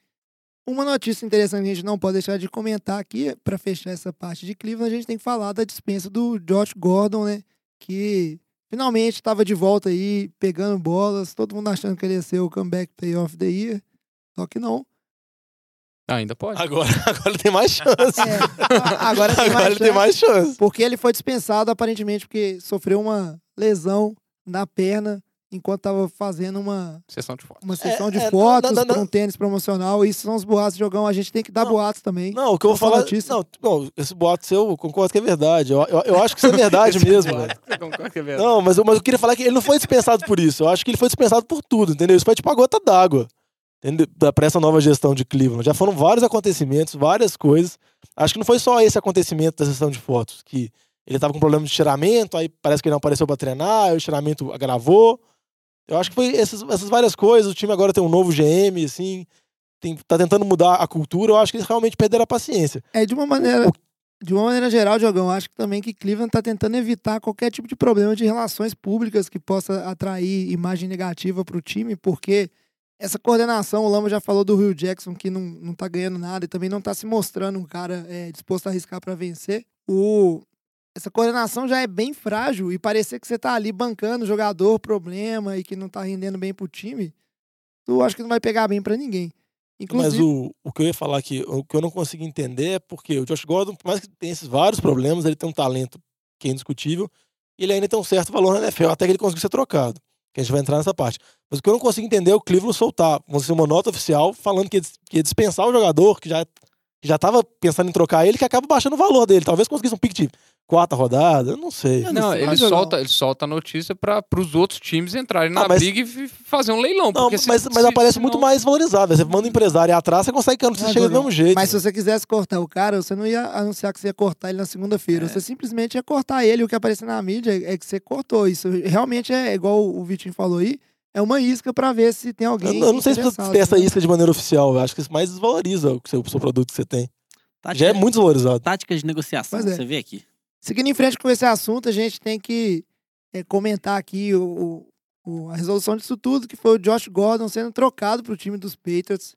Uma notícia interessante que a gente não pode deixar de comentar aqui, para fechar essa parte de Cleveland, a gente tem que falar da dispensa do Josh Gordon, né? Que finalmente estava de volta aí, pegando bolas, todo mundo achando que ele ia ser o comeback player of the year. Só que não. Ah, ainda pode. Agora, *laughs* agora ele tem mais chance. É, agora tem agora mais ele tem chance. mais chance. Porque ele foi dispensado aparentemente porque sofreu uma lesão na perna enquanto tava fazendo uma, Sessão de fotos. uma sessão de é, fotos não, não, pra não. um tênis promocional. Isso são os boatos, jogão. A gente tem que dar Não. boatos também. Não, o que eu vou falar. notícia. Não, não, esse boato seu, eu concordo que é verdade. Eu, eu, eu acho que isso é verdade *laughs* mesmo, concorda que é verdade? Não, mas, eu- mas eu queria falar que ele não foi dispensado por isso. Eu acho que ele foi dispensado por tudo, entendeu? Isso foi tipo a gota d'água. Pra essa nova gestão de Cleveland. Já foram vários acontecimentos, várias coisas. Acho que não foi só esse acontecimento da sessão de fotos, que ele tava com problema de estiramento, aí parece que ele não apareceu pra treinar, aí o estiramento agravou. Eu acho que foi essas, essas várias coisas. O time agora tem um novo GM, assim, tem, tá tentando mudar a cultura. Eu acho que eles realmente perderam a paciência. É, de uma maneira. De uma maneira geral, Diogão, acho que também que Cleveland tá tentando evitar qualquer tipo de problema de relações públicas que possa atrair imagem negativa pro time, porque essa coordenação, o Lama já falou do Rio Jackson, que não, não tá ganhando nada e também não tá se mostrando um cara é, disposto a arriscar para vencer. O, essa coordenação já é bem frágil e parecer que você tá ali bancando jogador, problema e que não tá rendendo bem pro time, tu acho que não vai pegar bem para ninguém. Inclusive, Mas o, o que eu ia falar aqui, o que eu não consegui entender é porque o Josh Gordon, por mais que tenha esses vários problemas, ele tem um talento que é indiscutível, e ele ainda tem um certo valor na NFL, até que ele conseguiu ser trocado. Que a gente vai entrar nessa parte. Mas o que eu não consigo entender é o Cleveland soltar, dizer, uma nota oficial falando que ia, que ia dispensar o jogador, que já, que já tava pensando em trocar ele, que acaba baixando o valor dele. Talvez conseguisse um pick de quarta rodada, eu não sei. Eu Não, sei, ele mas eu não. solta, ele solta a notícia para os outros times entrarem na Ah, mas- briga e fazer um leilão. Não, porque se- mas, mas se- aparece se muito não- mais valorizado. Você manda um empresário atrás, você consegue que a notícia Ah, chegue do mesmo jeito. Mas se você quisesse cortar o cara, você não ia anunciar que você ia cortar ele na segunda-feira. É. Você simplesmente ia cortar ele. O que aparecer na mídia é que você cortou. Isso realmente é igual o Vitinho falou aí. É uma isca pra ver se tem Eu, alguém. eu não sei se interessado, ter essa né? isca de maneira oficial. Eu acho que isso mais desvaloriza o seu, o seu produto que você tem. Tática, Já é muito desvalorizado. tática de negociação, é. você vê aqui. Seguindo em frente com esse assunto, a gente tem que é, comentar aqui o, o- a resolução disso tudo, que foi o Josh Gordon sendo trocado para o time dos Patriots.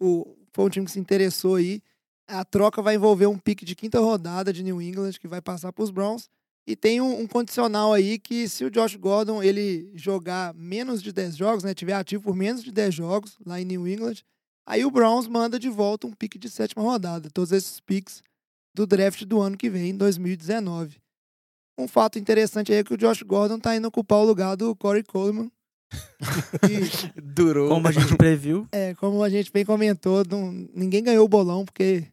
O, foi um time que se interessou aí. A troca vai envolver um pique de quinta rodada de New England, que vai passar para os Browns. E tem um, um condicional aí que se o Josh Gordon ele jogar menos de 10 jogos, né, tiver ativo por menos de 10 jogos lá em New England, aí o Browns manda de volta um pique de sétima rodada. Todos esses piques do draft do ano que vem, em 2019. Um fato interessante aí é que o Josh Gordon tá indo ocupar o lugar do Corey Coleman. *laughs* E, Durou. Como a gente previu. é, como a gente bem comentou, não- ninguém ganhou o bolão porque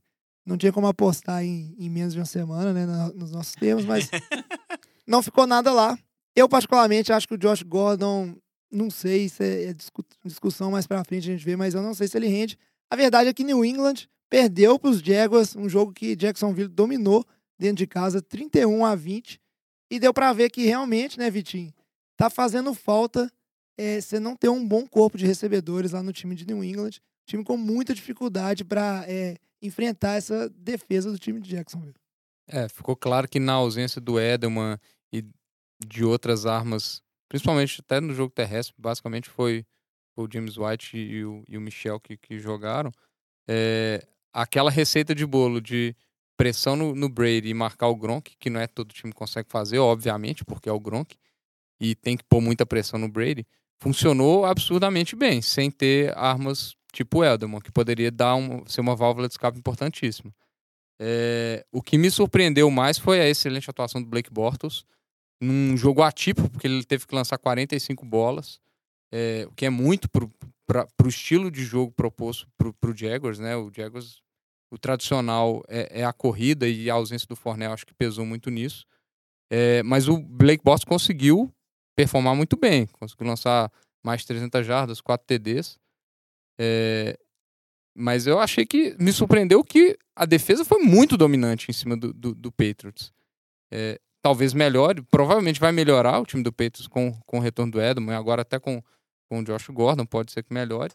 não tinha como apostar em, em menos de uma semana, né, na- nos nossos termos, mas *laughs* não ficou nada lá. Eu, particularmente, acho que o Josh Gordon, não sei se é, é discu- discussão mais pra frente a gente vê, mas eu não sei se ele rende. A verdade é que New England perdeu pros Jaguars, um jogo que Jacksonville dominou dentro de casa, 31 a 20, e deu pra ver que realmente, né, Vitinho, tá fazendo falta é, você não ter um bom corpo de recebedores lá no time de New England, time com muita dificuldade pra é, enfrentar essa defesa do time de Jacksonville. É, ficou claro que na ausência do Edelman e de outras armas, principalmente até no jogo terrestre, basicamente foi o James White e o, e o Michel que, que jogaram, é, aquela receita de bolo de pressão no, no Brady e marcar o Gronk, que não é todo time consegue fazer, obviamente, porque é o Gronk, e tem que pôr muita pressão no Brady, funcionou absurdamente bem, sem ter armas tipo o Edelman, que poderia dar um, ser uma válvula de escape importantíssima. É, o que me surpreendeu mais foi a excelente atuação do Blake Bortles num jogo atípico, porque ele teve que lançar 45 bolas, é, o que é muito pra, pro estilo de jogo proposto pro, pro Jaguars, né? O Jaguars, o tradicional é, é a corrida e a ausência do Fornell acho que pesou muito nisso. É, mas o Blake Bortles conseguiu performar muito bem, conseguiu lançar mais de 300 jardas, 4 TDs. É, mas eu achei que me surpreendeu que a defesa foi muito dominante em cima do, do, do Patriots. É, talvez melhore, provavelmente vai melhorar o time do Patriots com, com o retorno do Edelman, agora até com, com o Josh Gordon, pode ser que melhore.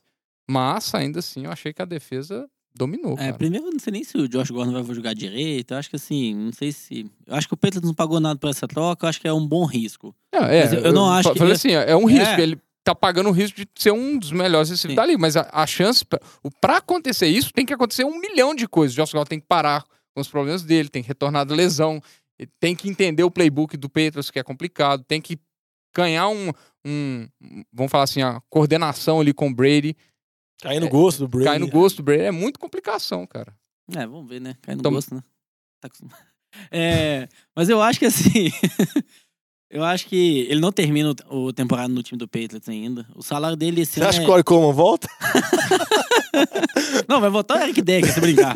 Mas ainda assim eu achei que a defesa dominou. É, cara. primeiro, eu não sei nem se o Josh Gordon vai jogar direito. Eu acho que assim, não sei se. Eu acho que o Patriots não pagou nada por essa troca, eu acho que é um bom risco. É, Mas eu- eu não acho fa- que Falei ele- assim, é um risco. É. Ele tá pagando o risco de ser um dos melhores receivers Sim. da liga. Mas a, a chance. Pra, o- pra acontecer isso, tem que acontecer um milhão de coisas. O Josh Gordon tem que parar com os problemas dele, tem que retornar da lesão, tem que entender o playbook do Patriots, que é complicado, tem que ganhar um. um vamos falar assim, a coordenação ali com o Brady. Cair no É, gosto do Brady. Cair no gosto do Brady é muito complicação, cara. É, vamos ver, né? Cai no Então- gosto, né? Tá acostumado. *laughs* É, mas eu acho que assim. *laughs* Eu acho que ele não termina o, o temporada no time do Patriots ainda. O salário dele esse Você ano acha é- que o Corey Coleman volta? *laughs* Não, vai voltar o Eric Decker, se brincar.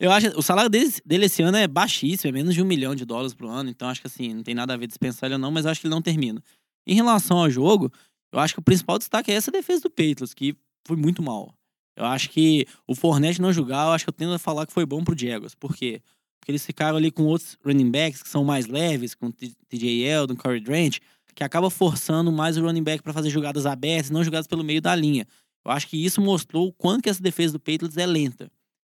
Eu acho o salário dele, dele esse ano é baixíssimo, é menos de um milhão de dólares por ano. Então acho que assim, não tem nada a ver dispensar ele ou não, mas acho que ele não termina. Em relação ao jogo, eu acho que o principal destaque é essa defesa do Patriots, que foi muito mal. Eu acho que o Fournette não jogar, eu acho que eu tendo a falar que foi bom pro Jaguars. Por quê? Porque eles ficaram ali com outros running backs que são mais leves, com T- TJ Yeldon, Corey Drant, que acaba forçando mais o running back para fazer jogadas abertas, não jogadas pelo meio da linha. Eu acho que isso mostrou o quanto que essa defesa do Patriots é lenta.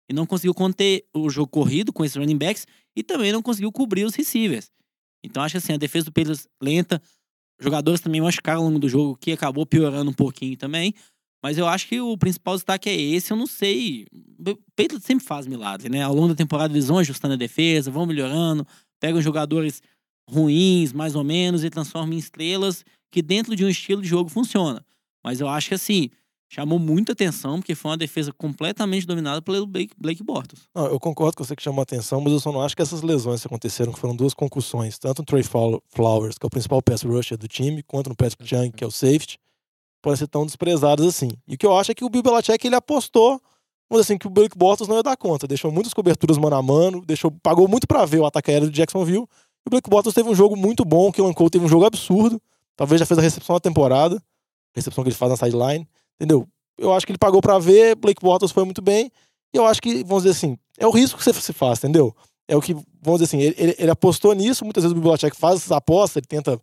E não conseguiu conter o jogo corrido com esses running backs e também não conseguiu cobrir os receivers. Então acho que assim, a defesa do Patriots lenta, jogadores também machucaram ao longo do jogo, que acabou piorando um pouquinho também. Mas eu acho que o principal destaque é esse, eu não sei. O Patriots sempre faz milagre, né? Ao longo da temporada eles vão ajustando a defesa, vão melhorando, pegam jogadores ruins, mais ou menos, e transformam em estrelas que dentro de um estilo de jogo funciona. Mas eu acho que assim, chamou muita atenção, porque foi uma defesa completamente dominada pelo Blake, Blake Bortles. Não, eu concordo com você que chamou a atenção, mas eu só não acho que essas lesões que aconteceram, que foram duas concussões, tanto no Trey Flowers, que é o principal pass rusher do time, quanto no Patrick Chung, que é o safety, podem ser tão desprezadas assim. E o que eu acho é que o Bill Belichick, ele apostou, vamos assim, que o Blake Bortles não ia dar conta. Deixou muitas coberturas mano a mano, deixou, pagou muito pra ver o ataque aéreo do Jacksonville. E o Blake Bortles teve um jogo muito bom, o Cole teve um jogo absurdo. Talvez já fez a recepção da temporada, a recepção que ele faz na sideline, entendeu? Eu acho que ele pagou pra ver, Blake Bortles foi muito bem. E eu acho que, vamos dizer assim, é o risco que você se faz, entendeu? É o que, vamos dizer assim, ele, ele- ele apostou nisso, muitas vezes o Bill Belichick faz essas apostas, ele tenta,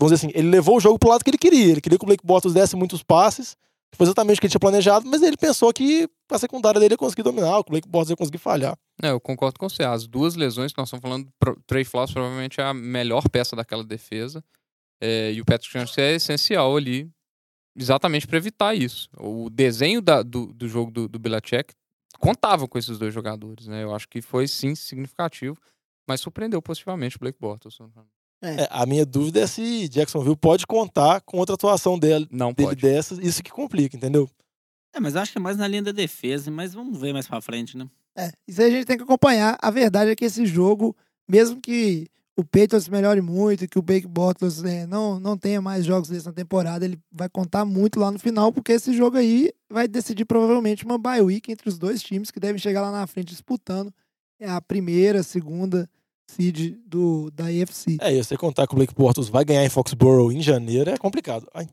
vamos dizer assim, ele levou o jogo pro lado que ele queria. Ele queria que o Blake Bortles desse muitos passes, que foi exatamente o que ele tinha planejado, mas ele pensou que a secundária dele ia conseguir dominar, que o Blake Bortles ia conseguir falhar. É, eu concordo com você. As duas lesões que nós estamos falando, Trey Flowers provavelmente é a melhor peça daquela defesa. É, e o Patrick Chance é essencial ali, exatamente para evitar isso. O desenho da- do, do jogo do, do contava com esses dois jogadores, né? Eu acho que foi sim significativo, mas surpreendeu positivamente o Blake Bortles. É, a minha dúvida é se Jacksonville pode contar com outra atuação dele, Não dele pode. dessas, isso que complica, entendeu? É, mas eu acho que é mais na linha da defesa, mas vamos ver mais pra frente, né? É, isso aí a gente tem que acompanhar. A verdade é que esse jogo, mesmo que o Patriots melhore muito, que o Blake Bortles né, não, não tenha mais jogos desse na temporada, ele vai contar muito lá no final, porque esse jogo aí vai decidir provavelmente uma bye week entre os dois times que devem chegar lá na frente disputando é a primeira, segunda seed do, da AFC. É, e você contar que o Blake Bortles vai ganhar em Foxborough em janeiro é complicado. Ai.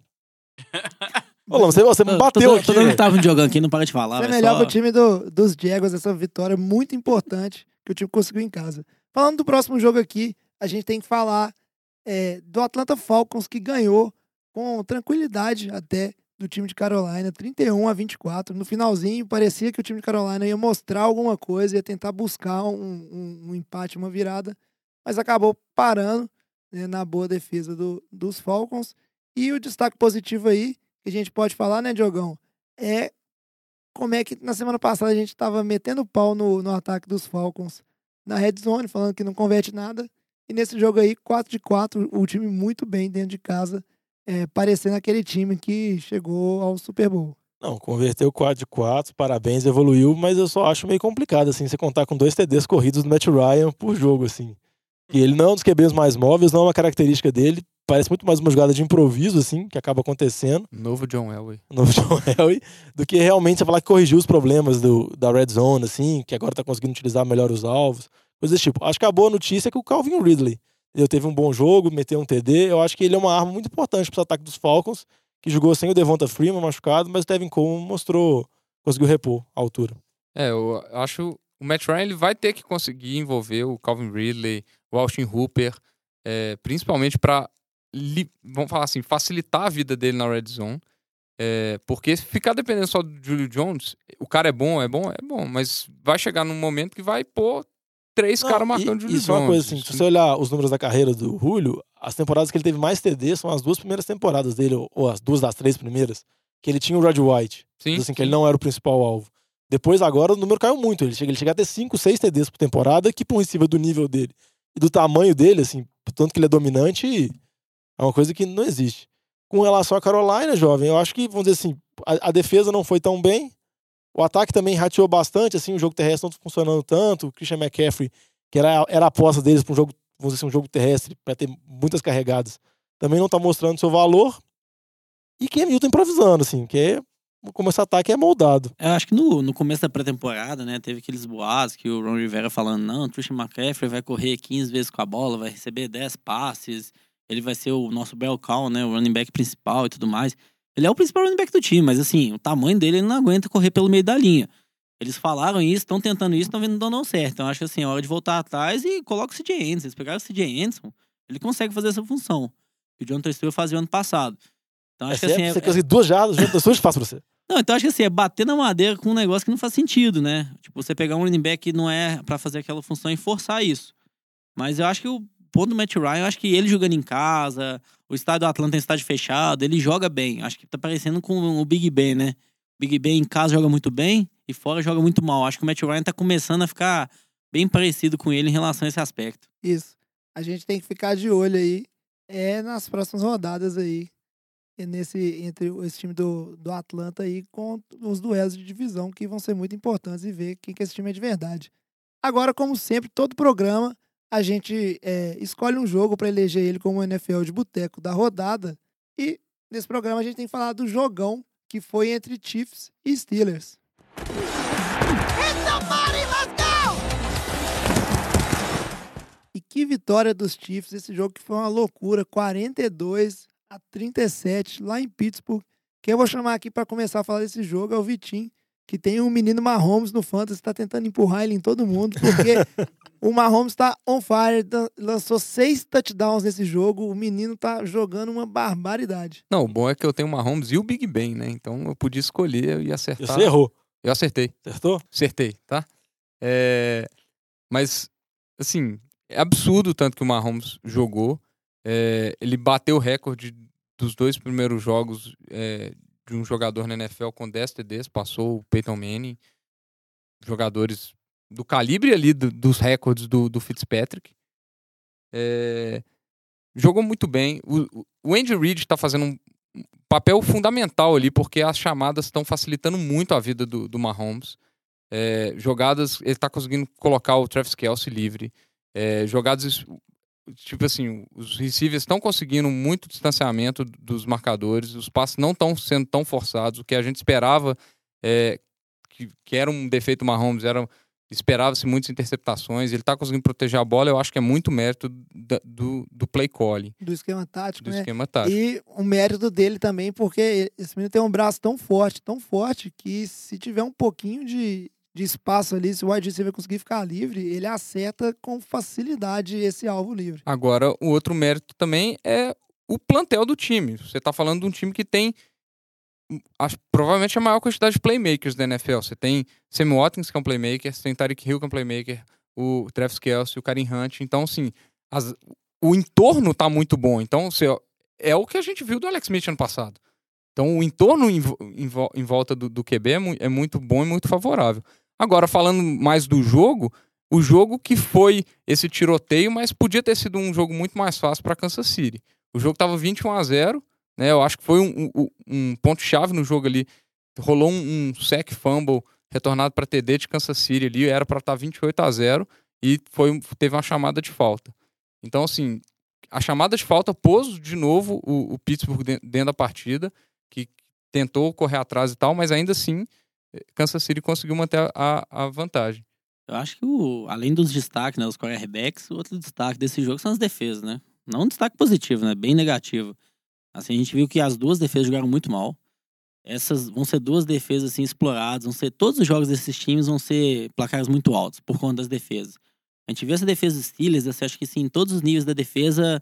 *laughs* Ô, Lama, você, você me bateu tô, aqui, velho. que tava jogando aqui, não para de falar. Isso é vai melhor só- pro time do- dos Jaguars, essa vitória muito importante que o time conseguiu em casa. Falando do próximo jogo aqui, a gente tem que falar é, do Atlanta Falcons, que ganhou com tranquilidade até do time de Carolina, 31 a 24. No finalzinho, parecia que o time de Carolina ia mostrar alguma coisa, ia tentar buscar um, um- um empate, uma virada, mas acabou parando né, na boa defesa do- dos Falcons. E o destaque positivo aí, que a gente pode falar, né, Diogão, é como é que na semana passada a gente tava metendo pau no, no ataque dos Falcons na red zone, falando que não converte nada. E nesse jogo aí, 4 de 4, o time muito bem dentro de casa, é, parecendo aquele time que chegou ao Super Bowl. Não, converteu 4 de 4, parabéns, evoluiu, mas eu só acho meio complicado, assim, você contar com dois TDs corridos do Matt Ryan por jogo, assim. E ele não é um dos QBs mais móveis, não é uma característica dele, parece muito mais uma jogada de improviso, assim, que acaba acontecendo Novo John Elway. *laughs* no John Elway, do que realmente você falar que corrigiu os problemas do, da red zone, assim, que agora tá conseguindo utilizar melhor os alvos, coisas desse tipo. Acho que a boa notícia é que o Calvin Ridley, ele teve um bom jogo, meteu um TD, eu acho que ele é uma arma muito importante para o ataque dos Falcons, que jogou sem o Devonta Freeman machucado, mas o Devin Coleman mostrou, conseguiu repor a altura. É, eu acho o Matt Ryan ele vai ter que conseguir envolver o Calvin Ridley, o Austin Hooper, é, principalmente para, vamos falar assim, facilitar a vida dele na red zone. É, porque ficar dependendo só do Julio Jones, o cara é bom, é bom, é bom, mas vai chegar num momento que vai pôr três Não, caras marcando Julio Isso é uma coisa assim, se você olhar os números da carreira do Julio, as temporadas que ele teve mais TD são as duas primeiras temporadas dele, ou- as duas das três primeiras, que ele tinha o Rod White. Sim, assim, que ele não era o principal alvo. Depois, agora, o número caiu muito. Ele chega, ele chega a ter 5, 6 TDs por temporada, que por receiver do nível dele e do tamanho dele, assim, tanto que ele é dominante, é uma coisa que não existe. Com relação à Carolina, jovem, eu acho que, vamos dizer assim, a, a defesa não foi tão bem. O ataque também rateou bastante, assim, o jogo terrestre não funcionando tanto. O Christian McCaffrey, que era, era a aposta deles para um jogo vamos dizer assim, um jogo terrestre para ter muitas carregadas, também não tá mostrando seu valor. E Cam Newton improvisando, assim, que é como esse ataque é moldado. Eu acho que no, no começo da pré-temporada, né, teve aqueles boatos que o Ron Rivera falando, não, o Christian McCaffrey vai correr 15 vezes com a bola, vai receber 10 passes, ele vai ser o nosso bell cow, né, o running back principal e tudo mais. Ele é o principal running back do time, mas assim, o tamanho dele ele não aguenta correr pelo meio da linha. Eles falaram isso, estão tentando isso, estão vendo não dando certo. Então acho que assim, é hora de voltar atrás e coloca o CJ Anderson. Eles pegaram o CJ Anderson, ele consegue fazer essa função. Que o Jonathan Stewart fazia ano passado. Então acho é que assim, é, você conseguir duas jardas, junto das fácil pra você. não, então acho que assim, é bater na madeira com um negócio que não faz sentido, né? Tipo, você pegar um running back que não é pra fazer aquela função e forçar isso. Mas eu acho que o ponto do Matt Ryan, eu acho que ele jogando em casa, o estádio do Atlanta é um estádio fechado, ele joga bem. Acho que tá parecendo com o Big Ben, né? Big Ben em casa joga muito bem e fora joga muito mal. Acho que o Matt Ryan tá começando a ficar bem parecido com ele em relação a esse aspecto. Isso. A gente tem que ficar de olho aí é nas próximas rodadas aí. é Nesse, entre esse time do, do Atlanta aí com os duelos de divisão que vão ser muito importantes e ver quem que esse time é de verdade. Agora, como sempre, todo programa a gente é, escolhe um jogo para eleger ele como NFL de boteco da rodada. E nesse programa a gente tem que falar do jogão que foi entre Chiefs e Steelers. E que vitória dos Chiefs, esse jogo que foi uma loucura, 42 a 37 lá em Pittsburgh. Quem eu vou chamar aqui para começar a falar desse jogo é o Vitinho, que tem um menino Mahomes no Fantasy, tá tentando empurrar ele em todo mundo, porque *laughs* o Mahomes tá on fire, lançou seis touchdowns nesse jogo, o menino tá jogando uma barbaridade. Não, o bom é que eu tenho o Mahomes e o Big Ben, né? Então eu podia escolher e E acertar. você errou, Eu acertei, acertou? acertei, tá? É, Mas, assim, é absurdo o tanto que o Mahomes jogou. É, Ele bateu o recorde dos dois primeiros jogos é, de um jogador na NFL com 10 TDs, passou o Peyton Manning, jogadores do calibre ali do- dos recordes do, do Fitzpatrick. É, jogou muito bem. O, o- Andy Reid está fazendo um papel fundamental ali, porque as chamadas estão facilitando muito a vida do, do Mahomes. É, jogadas, ele está conseguindo colocar o Travis Kelsey livre. É, jogadas, tipo assim, os receivers estão conseguindo muito distanciamento dos marcadores, os passes não estão sendo tão forçados. O que a gente esperava, é, que, que era um defeito Mahomes, era esperava-se muitas interceptações. Ele está conseguindo proteger a bola, eu acho que é muito mérito da- do, do play calling, Do esquema tático, do né? esquema tático. E o mérito dele também, porque esse menino tem um braço tão forte, tão forte, que se tiver um pouquinho de, de espaço ali, se o wide receiver conseguir ficar livre, ele acerta com facilidade esse alvo livre. Agora, o outro mérito também é o plantel do time. Você está falando de um time que tem provavelmente a maior quantidade de playmakers da NFL. Você tem Sammy Watkins, que é um playmaker, você tem Hill, que é um playmaker, o Travis Kelce, o Karim Hunt. Então, assim, as- o entorno tá muito bom. Então, você, é o que a gente viu do Alex Smith ano passado. Então, o entorno em, em em volta do, do QB é, mu- é muito bom e muito favorável. Agora, falando mais do jogo, o jogo que foi esse tiroteio, mas podia ter sido um jogo muito mais fácil para Kansas City. O jogo estava 21 a 0, né? Eu acho que foi um, um- um ponto-chave no jogo ali. Rolou um, um sack fumble retornado para TD de Kansas City ali, era para estar 28 a 0 e foi, teve uma chamada de falta. Então, assim, a chamada de falta pôs de novo o, o Pittsburgh den- dentro da partida, que tentou correr atrás e tal, mas ainda assim, Kansas City conseguiu manter a, a vantagem. Eu acho que, o, além dos destaques, né, os quarterbacks, o outro destaque desse jogo são as defesas, né? Não um destaque positivo, né? Bem negativo. Assim, a gente viu que as duas defesas jogaram muito mal. Essas vão ser duas defesas, assim, exploradas. Vão ser, todos os jogos desses times vão ser placares muito altos por conta das defesas. A gente viu essa defesa dos Steelers, você acha que, sim, em todos os níveis da defesa,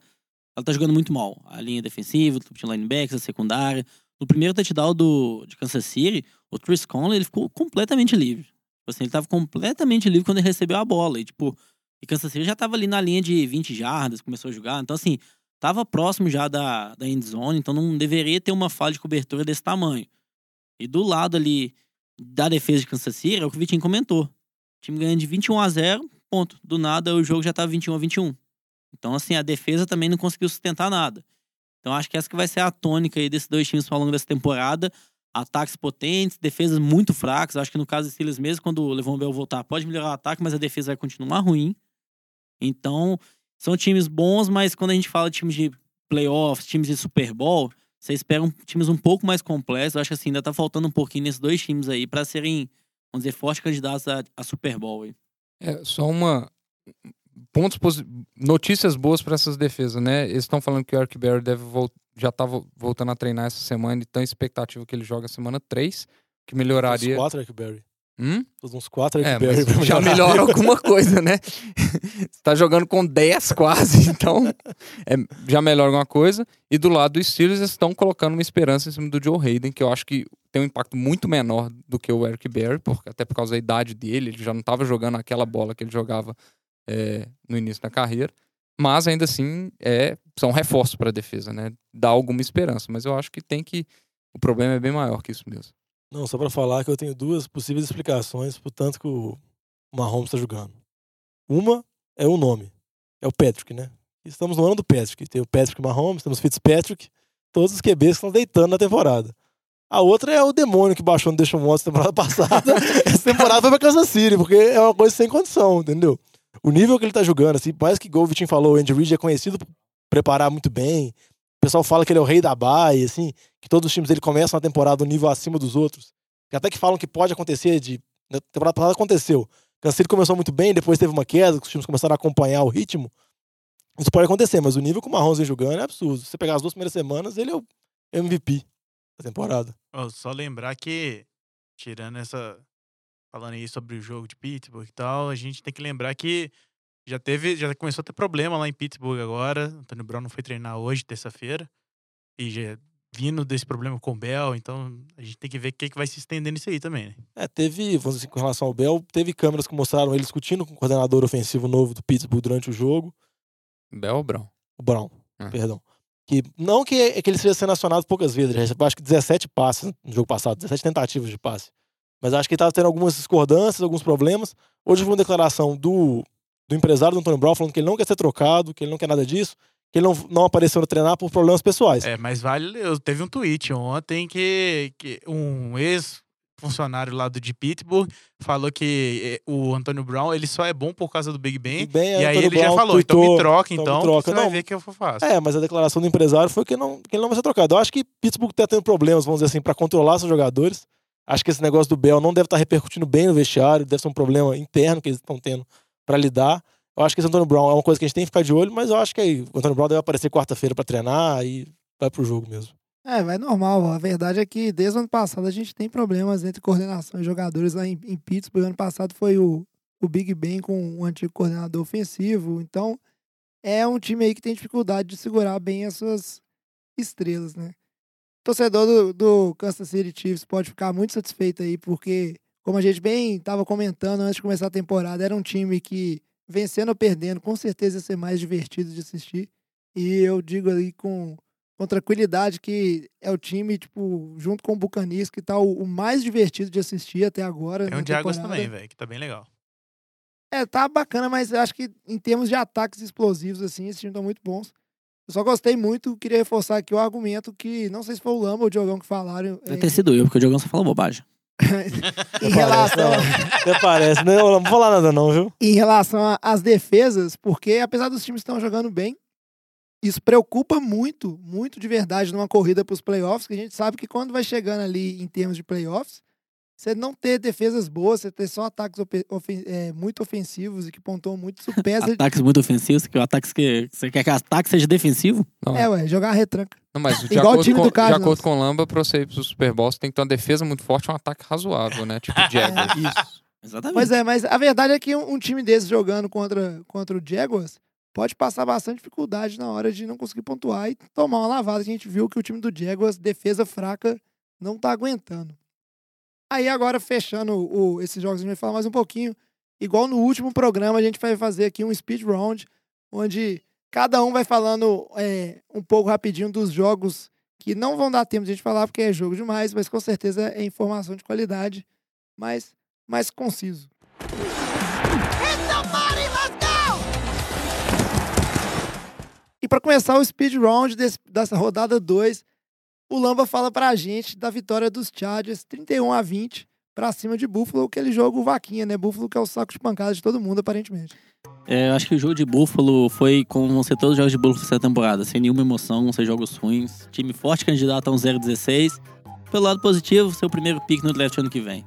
ela tá jogando muito mal. A linha defensiva, o linebackers, a secundária. No primeiro touchdown do, de Kansas City, o Chris Conley, ele ficou completamente livre. Tipo assim, ele tava completamente livre quando ele recebeu a bola. E, tipo, e Kansas City já tava ali na linha de 20 jardas, começou a jogar. Então, assim, tava próximo já da, da end zone, então não deveria ter uma falha de cobertura desse tamanho. E do lado ali da defesa de Kansas City, é o que o Vitinho comentou. O time ganhando de 21 a 0, ponto. Do nada, o jogo já tava 21 a 21. Então, assim, a defesa também não conseguiu sustentar nada. Então, acho que essa que vai ser a tônica aí desses dois times ao longo dessa temporada ataques potentes, defesas muito fracas. Acho que no caso do Steelers mesmo, quando o Levon Bell voltar, pode melhorar o ataque, mas a defesa vai continuar ruim. Então, são times bons, mas quando a gente fala de times de playoffs, times de Super Bowl, você espera um, times um pouco mais completos. Eu acho que assim, ainda tá faltando um pouquinho nesses dois times aí pra serem, vamos dizer, fortes candidatos a, a Super Bowl. Aí. É, só uma. Pontos posi- Notícias boas para essas defesas, né? Eles estão falando que o Eric Berry deve já tá vo- voltando a treinar essa semana e tem expectativa que ele joga semana 3, que melhoraria. quatro Eric Berry. Hum? Uns quatro É, Eric Berry. pra mas já melhora alguma coisa, né? *laughs* Tá jogando com 10 quase, *laughs* então é, já melhora alguma coisa. E do lado dos Steelers, eles estão colocando uma esperança em cima do Joe Hayden, que eu acho que tem um impacto muito menor do que o Eric Berry, porque, até por causa da idade dele, ele já não estava jogando aquela bola que ele jogava é, no início da carreira. Mas ainda assim, é, são reforços para a defesa, né? Dá alguma esperança, mas eu acho que tem que. O problema é bem maior que isso mesmo. Não, só pra falar que eu tenho duas possíveis explicações pro tanto que o Mahomes tá jogando. Uma é o nome. É o Patrick, né? Estamos no ano do Patrick. Tem o Patrick Mahomes, temos o Fitzpatrick. Todos os QBs que estão deitando na temporada. A outra é o demônio que baixou no Deixa Watson temporada *laughs* passada. *laughs* Essa temporada foi pra Kansas City, porque é uma coisa sem condição, entendeu? O nível que ele tá jogando, assim, mais que Vitinho falou, o Andy Reid é conhecido por preparar muito bem. O pessoal fala que ele é o rei da baia, assim, que todos os times dele começam a temporada um nível acima dos outros. E até que falam que pode acontecer de. Na temporada passada aconteceu. City começou muito bem, depois teve uma queda, os times começaram a acompanhar o ritmo. Isso pode acontecer, mas o nível que o Mahomes vem jogando é absurdo. Se você pegar as duas primeiras semanas, ele é o MVP da temporada. Ó, só lembrar que, tirando essa. Falando aí sobre o jogo de Pittsburgh e tal, a gente tem que lembrar que já teve. Já começou a ter problema lá em Pittsburgh agora. Antônio Brown não foi treinar hoje, terça-feira. E já vindo desse problema com o Bell, então a gente tem que ver o que, que vai se estender nisso aí também, né? É, teve, vamos dizer, assim, com relação ao Bell, teve câmeras que mostraram ele discutindo com o coordenador ofensivo novo do Pittsburgh durante o jogo. Bel ou Brown? O Brown, Ah. perdão. Que, não que, é que ele seja sendo acionado poucas vezes, ele recebeu acho que 17 passes no jogo passado, 17 tentativas de passe. Mas acho que ele estava tendo algumas discordâncias, alguns problemas. Hoje houve uma declaração do, do empresário do Antônio Brown falando que ele não quer ser trocado, que ele não quer nada disso, que ele não, não apareceu no treinar por problemas pessoais. É, mas vale. Eu teve um tweet ontem que, que um ex-funcionário lá do de Pittsburgh falou que eh, o Antônio Brown ele só é bom por causa do Big Ben. E bem, E aí Antônio ele já Brown falou, então me troca, então me então, troca. você vai Não, ver que eu faço. É, mas a declaração do empresário foi que, não, que ele não vai ser trocado. Eu acho que Pittsburgh tá tendo problemas, vamos dizer assim, para controlar seus jogadores. Acho que esse negócio do Bell não deve estar repercutindo bem no vestiário, deve ser um problema interno que eles estão tendo para lidar. Eu acho que esse Antônio Brown é uma coisa que a gente tem que ficar de olho, mas eu acho que aí, o Antônio Brown deve aparecer quarta-feira para treinar e vai pro jogo mesmo. É, vai normal. A verdade é que desde o ano passado a gente tem problemas entre coordenação e jogadores lá em, em Pittsburgh. Ano passado foi o, o Big Ben com o antigo coordenador ofensivo. Então, é um time aí que tem dificuldade de segurar bem as suas estrelas, né? Torcedor do, do Kansas City Chiefs pode ficar muito satisfeito aí, porque, como a gente bem estava comentando antes de começar a temporada, era um time que, vencendo ou perdendo, com certeza ia ser mais divertido de assistir. E eu digo ali com com tranquilidade que é o time, tipo, junto com o Buccaneers, que tá o, o mais divertido de assistir até agora. Tem na um temporada. também, velho, que tá bem legal. É, tá bacana, mas acho que em termos de ataques explosivos, assim, esses times estão muito bons. Eu só gostei muito, queria reforçar aqui o argumento que, não sei se foi o Lamba ou o Diogão que falaram, Deve é, ter sido eu, porque o Diogão só fala bobagem. *laughs* em relação, Até parece, né? Eu não vou falar nada não, viu? em relação às defesas, porque apesar dos times estão jogando bem, isso preocupa muito, muito de verdade numa corrida para os playoffs, que a gente sabe que quando vai chegando ali em termos de playoffs, você não ter defesas boas, você ter só ataques ofe- ofen- é, muito ofensivos e que pontuam muito, isso pesa. Ataques muito ofensivos, que o ataque que você quer que o ataque seja defensivo? Não, é, ué, jogar a retranca. não, mas de *laughs* Igual o acordo, time com, do de Cardinals. acordo com o Lamba, pra você ir pro Super Bowl, você tem que ter uma defesa muito forte e um ataque razoável, né? Tipo *laughs* Jaguars. Isso. Exatamente. Pois é, mas a verdade é que um, um time desse jogando contra, contra o Jaguars pode passar bastante dificuldade na hora de não conseguir pontuar e tomar uma lavada. A gente viu que o time do Jaguars, defesa fraca, não tá aguentando. Aí agora, fechando o, esses jogos, a gente vai falar mais um pouquinho. Igual no último programa, a gente vai fazer aqui um speed round, onde cada um vai falando é, um pouco rapidinho dos jogos que não vão dar tempo de a gente falar, porque é jogo demais, mas com certeza é informação de qualidade, mas mais conciso. E para começar o speed round desse- dessa rodada 2, o Lamba fala pra gente da vitória dos Chargers 31 a 20 pra cima de Buffalo, aquele jogo vaquinha, né? Buffalo que é o saco de pancada de todo mundo, aparentemente. É, eu acho que o jogo de Buffalo foi como vão ser todos os jogos de Buffalo essa temporada, sem nenhuma emoção, ser jogos ruins. Time forte candidato a um 0-16. Pelo lado positivo, seu primeiro pick no draft ano que vem.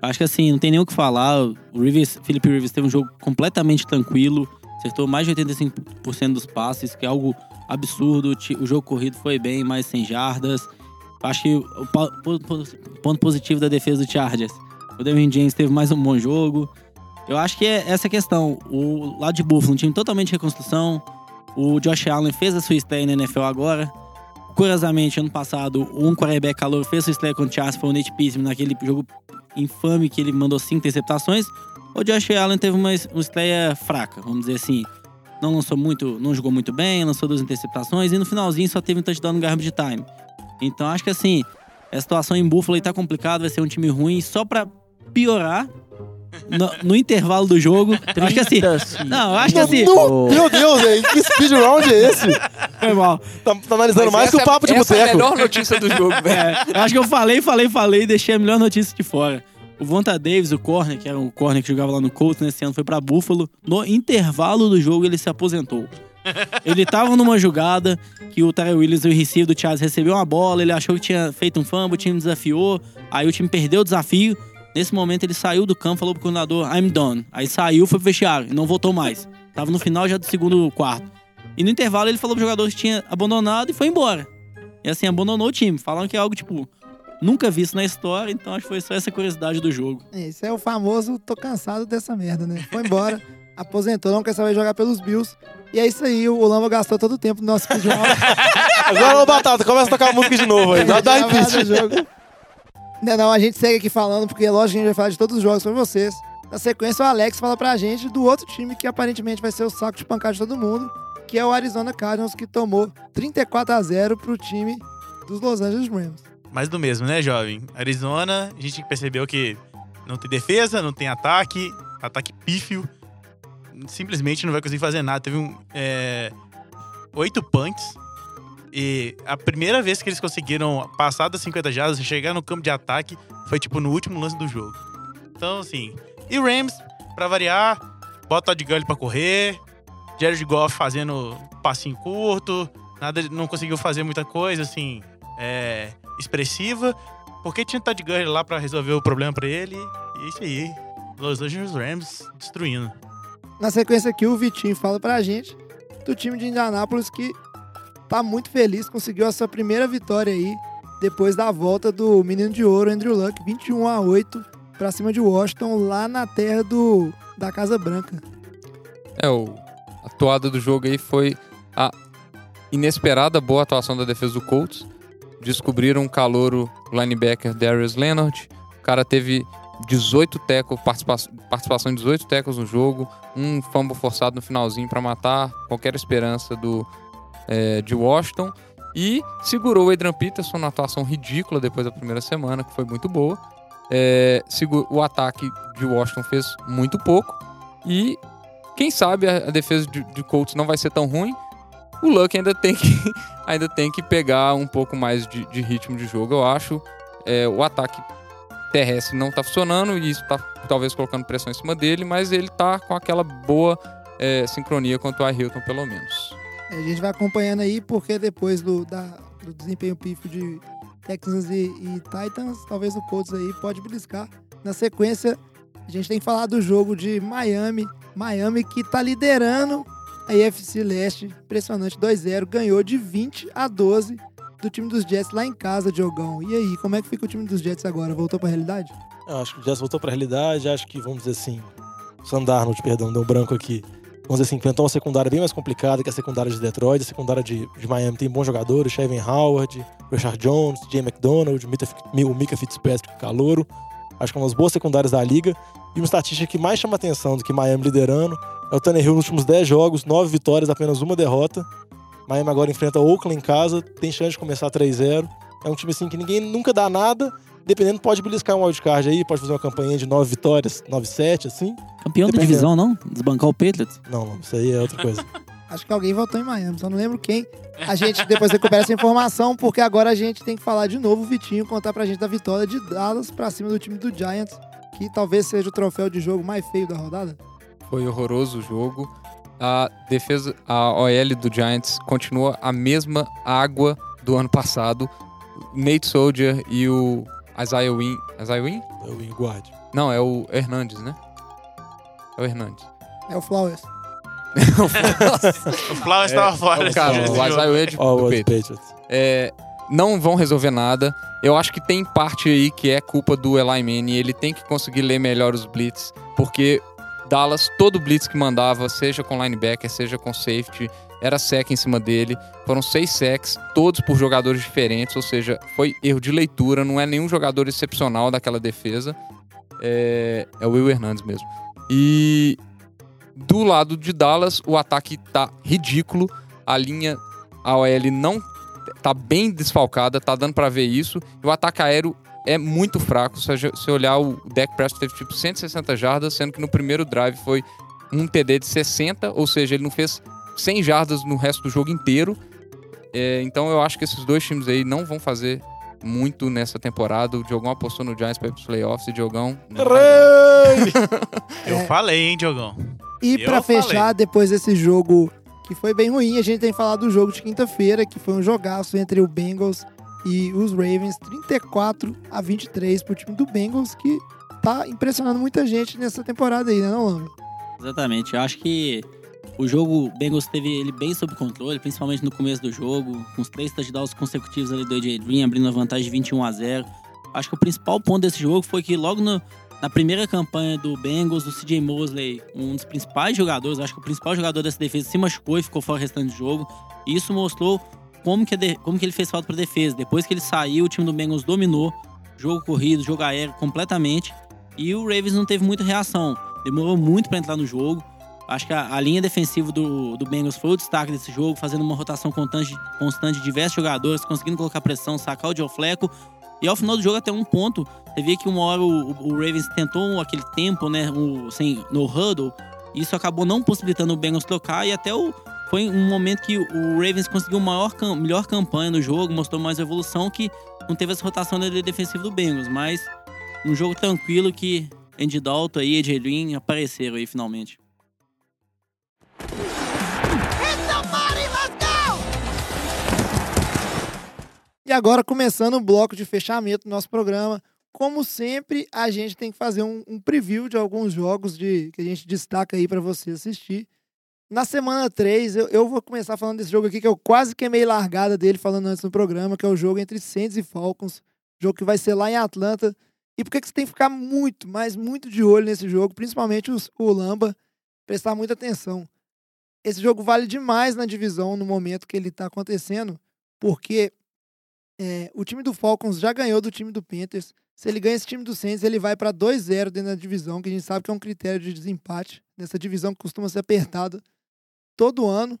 Acho que assim, não tem nem o que falar. O Rivers, Philip Rivers teve um jogo completamente tranquilo, acertou mais de 85% dos passes, que é algo absurdo. O jogo corrido foi bem, mais 100 jardas. Acho que o ponto positivo da defesa do Chargers. O Devin James teve mais um bom jogo. Eu acho que é essa questão. O lado de Buffalo, um time totalmente de reconstrução. O Josh Allen fez a sua estreia na NFL agora. Curiosamente, ano passado, um quarterback calor fez sua estreia contra o Chargers, foi o Nate Pittman, naquele jogo infame que ele mandou cinco interceptações. O Josh Allen teve uma, uma estreia fraca, vamos dizer assim. Não lançou muito, não jogou muito bem, lançou duas interceptações e no finalzinho só teve um touchdown no garbage time. Então acho que assim, a situação em Buffalo aí tá complicada, vai ser um time ruim só pra piorar no, no intervalo do jogo. Eu *laughs* acho que assim, não, eu acho que assim, No- meu Deus, velho, que speed round é esse? foi mal. Tá, tá analisando Mas mais que o papo de essa é a boteco. melhor notícia do jogo, *laughs* velho. É, eu acho que eu falei, falei, falei e deixei a melhor notícia de fora. O Vonta Davis, o corner, que era um corner que jogava lá no Colts nesse ano, foi pra Buffalo. No intervalo do jogo, ele se aposentou. Ele tava numa jogada que o Terry Williams, o receiver do Charles, recebeu uma bola, ele achou que tinha feito um fumble, o time desafiou, aí o time perdeu o desafio. Nesse momento ele saiu do campo, falou pro coordenador, I'm done. Aí saiu, foi pro vestiário e não voltou mais. Tava no final já do segundo quarto. E no intervalo ele falou pro jogador que tinha abandonado e foi embora. E assim, abandonou o time. Falaram que é algo, tipo, nunca visto na história, então acho que foi só essa curiosidade do jogo. Esse é o famoso tô cansado dessa merda, né? Foi embora, *laughs* aposentou, não quer saber jogar pelos Bills. E é isso aí, o Lamba gastou todo o tempo do nosso round. *laughs* Agora, ô Batata, começa a tocar a música de novo aí. Dá, dá repeat. jogo. Não, não, a gente segue aqui falando, porque lógico que a gente vai falar de todos os jogos pra vocês. Na sequência, o Alex fala pra gente do outro time que aparentemente vai ser o saco de pancada de todo mundo, que é o Arizona Cardinals, que tomou 34 a 0 pro time dos Los Angeles Rams. Mais do mesmo, né, jovem? Arizona, a gente percebeu que não tem defesa, não tem ataque, ataque pífio. Simplesmente não vai conseguir fazer nada. Teve um. é, oito punts. E a primeira vez que eles conseguiram passar das 50 jardas e chegar no campo de ataque foi tipo no último lance do jogo. Então, assim. E o Rams, pra variar, bota o Todd Gurley pra correr. Jared Goff fazendo passinho curto. Nada, não conseguiu fazer muita coisa, assim. É, expressiva, porque tinha Todd Gurley lá pra resolver o problema pra ele. E isso aí. Los Angeles Rams destruindo. Na sequência aqui, o Vitinho fala pra gente do time de Indianápolis que tá muito feliz, conseguiu a sua primeira vitória aí, depois da volta do menino de ouro, Andrew Luck, 21 a 8 pra cima de Washington, lá na terra do da Casa Branca. É, o, a toada do jogo aí foi a inesperada boa atuação da defesa do Colts. Descobriram um calouro linebacker Darius Leonard. O cara teve 18 tecos, participa participação em 18 tecos no jogo, um fumble forçado no finalzinho para matar qualquer esperança do é, de Washington. E segurou o Adrian Peterson na atuação ridícula depois da primeira semana, que foi muito boa. É, o ataque de Washington fez muito pouco. E quem sabe a, a defesa de, de Colts não vai ser tão ruim. O Luck ainda tem que, ainda tem que pegar um pouco mais de, de ritmo de jogo, eu acho. É, o ataque terrestre não tá funcionando e isso tá talvez colocando pressão em cima dele, mas ele tá com aquela boa é, sincronia quanto a Hilton, pelo menos. A gente vai acompanhando aí, porque depois do, da- do desempenho pífio de Texans e, e Titans, talvez o Colts aí pode beliscar. Na sequência, a gente tem que falar do jogo de Miami. Miami que tá liderando a AFC Leste, impressionante, 2-0, ganhou de 20 a 12 do time dos Jets lá em casa, Diogão. E aí, como é que fica o time dos Jets agora? Voltou pra realidade? Eu acho que o Jets voltou pra realidade. Acho que, vamos dizer assim, Sandarnold, perdão, deu um branco aqui. Vamos dizer assim, enfrentou uma secundária bem mais complicada que a secundária de Detroit. A secundária de, de Miami tem bons jogadores: Chevin Howard, Richard Jones, Jay McDonald, o Mika Fitzpatrick, Calouro. Acho que é uma das boas secundárias da liga. E uma estatística que mais chama atenção do que Miami liderando é o Tannehill nos últimos 10 jogos, 9 vitórias, apenas uma derrota. Miami agora enfrenta o Oakland em casa, tem chance de começar 3-0. É um time assim que ninguém nunca dá nada. Dependendo, pode beliscar um wildcard aí, pode fazer uma campanha de 9 vitórias, 9-7, assim. Campeão da divisão, não? Desbancar o Patriots? Não, não, isso aí é outra coisa. *laughs* Acho que alguém votou em Miami, só não lembro quem. A gente depois recupera essa informação, porque agora a gente tem que falar de novo o Vitinho, contar pra gente da vitória de Dallas pra cima do time do Giants, que talvez seja o troféu de jogo mais feio da rodada. Foi horroroso o jogo. A defesa, a OL do Giants continua a mesma água do ano passado. Nate Soldier e o Isaiah Win. Isaiah Win? É o wing guard. Não, é o Hernandes, né? É o Hernandes. É o Flowers. *laughs* O Flowers estava fora. É o cara, o. Isaiah Win é de, do o. Patriots. é, não vão resolver nada. Eu acho que tem parte aí que é culpa do Eli Manning. Ele tem que conseguir ler melhor os blitz, porque Dallas, todo blitz que mandava, seja com linebacker, seja com safety, era sec em cima dele. Foram seis sacks, todos por jogadores diferentes, ou seja, foi erro de leitura, não é nenhum jogador excepcional daquela defesa. É, é o Will Hernandes mesmo. E do lado de Dallas, o ataque tá ridículo. A linha a OL não tá bem desfalcada, tá dando pra ver isso. O ataque aéreo é muito fraco. Se você olhar, o Dak Prescott teve tipo 160 jardas, sendo que no primeiro drive foi um TD de 60, ou seja, ele não fez 100 jardas no resto do jogo inteiro. É, então eu acho que esses dois times aí não vão fazer muito nessa temporada. O Diogão apostou no Giants para ir pros playoffs e Diogão... dar. *laughs* Eu falei, hein, Diogão. E falei. fechar, depois desse jogo que foi bem ruim, a gente tem falado do jogo de quinta-feira, que foi um jogaço entre o Bengals e os Ravens, 34 a 23 pro time do Bengals, que tá impressionando muita gente nessa temporada aí, né, não, Lamba? Exatamente. Eu acho que o jogo, o Bengals teve ele bem sob controle, principalmente no começo do jogo, com os três touchdowns consecutivos ali do AJ Green, abrindo a vantagem de 21 a 0. Acho que o principal ponto desse jogo foi que logo no- na primeira campanha do Bengals, o CJ Mosley, um dos principais jogadores, acho que o principal jogador dessa defesa, se machucou e ficou fora o restante do jogo. E isso mostrou como que, de- como que ele fez falta pra defesa. Depois que ele saiu, o time do Bengals dominou, jogo corrido, jogo aéreo completamente. E o Ravens não teve muita reação. Demorou muito pra entrar no jogo. Acho que a, a linha defensiva do, do Bengals foi o destaque desse jogo, fazendo uma rotação constante, constante de diversos jogadores, conseguindo colocar pressão, sacar o Joe Fleco. E ao final do jogo, até um ponto, você vê que uma hora o, o Ravens tentou aquele tempo, né, o, sem, no huddle, isso acabou não possibilitando o Bengals trocar, e até o, foi um momento que o Ravens conseguiu maior, melhor campanha no jogo, mostrou mais evolução, que não teve essa rotação da defensiva do Bengals, mas um jogo tranquilo que Andy Dalton e AJ Green apareceram aí finalmente. E agora, começando o bloco de fechamento do nosso programa, como sempre, a gente tem que fazer um, um preview de alguns jogos de, que a gente destaca aí pra você assistir. Na semana 3, eu, eu vou começar falando desse jogo aqui, que eu quase queimei largada dele falando antes no programa, que é o jogo entre Saints e Falcons. Jogo que vai ser lá em Atlanta. E por que você tem que ficar muito, mas muito de olho nesse jogo, principalmente os- o Lamba, prestar muita atenção. Esse jogo vale demais na divisão no momento que ele tá acontecendo, porque é, o time do Falcons já ganhou do time do Panthers. Se ele ganha esse time do Saints, ele vai para 2-0 dentro da divisão, que a gente sabe que é um critério de desempate nessa divisão que costuma ser apertada todo ano.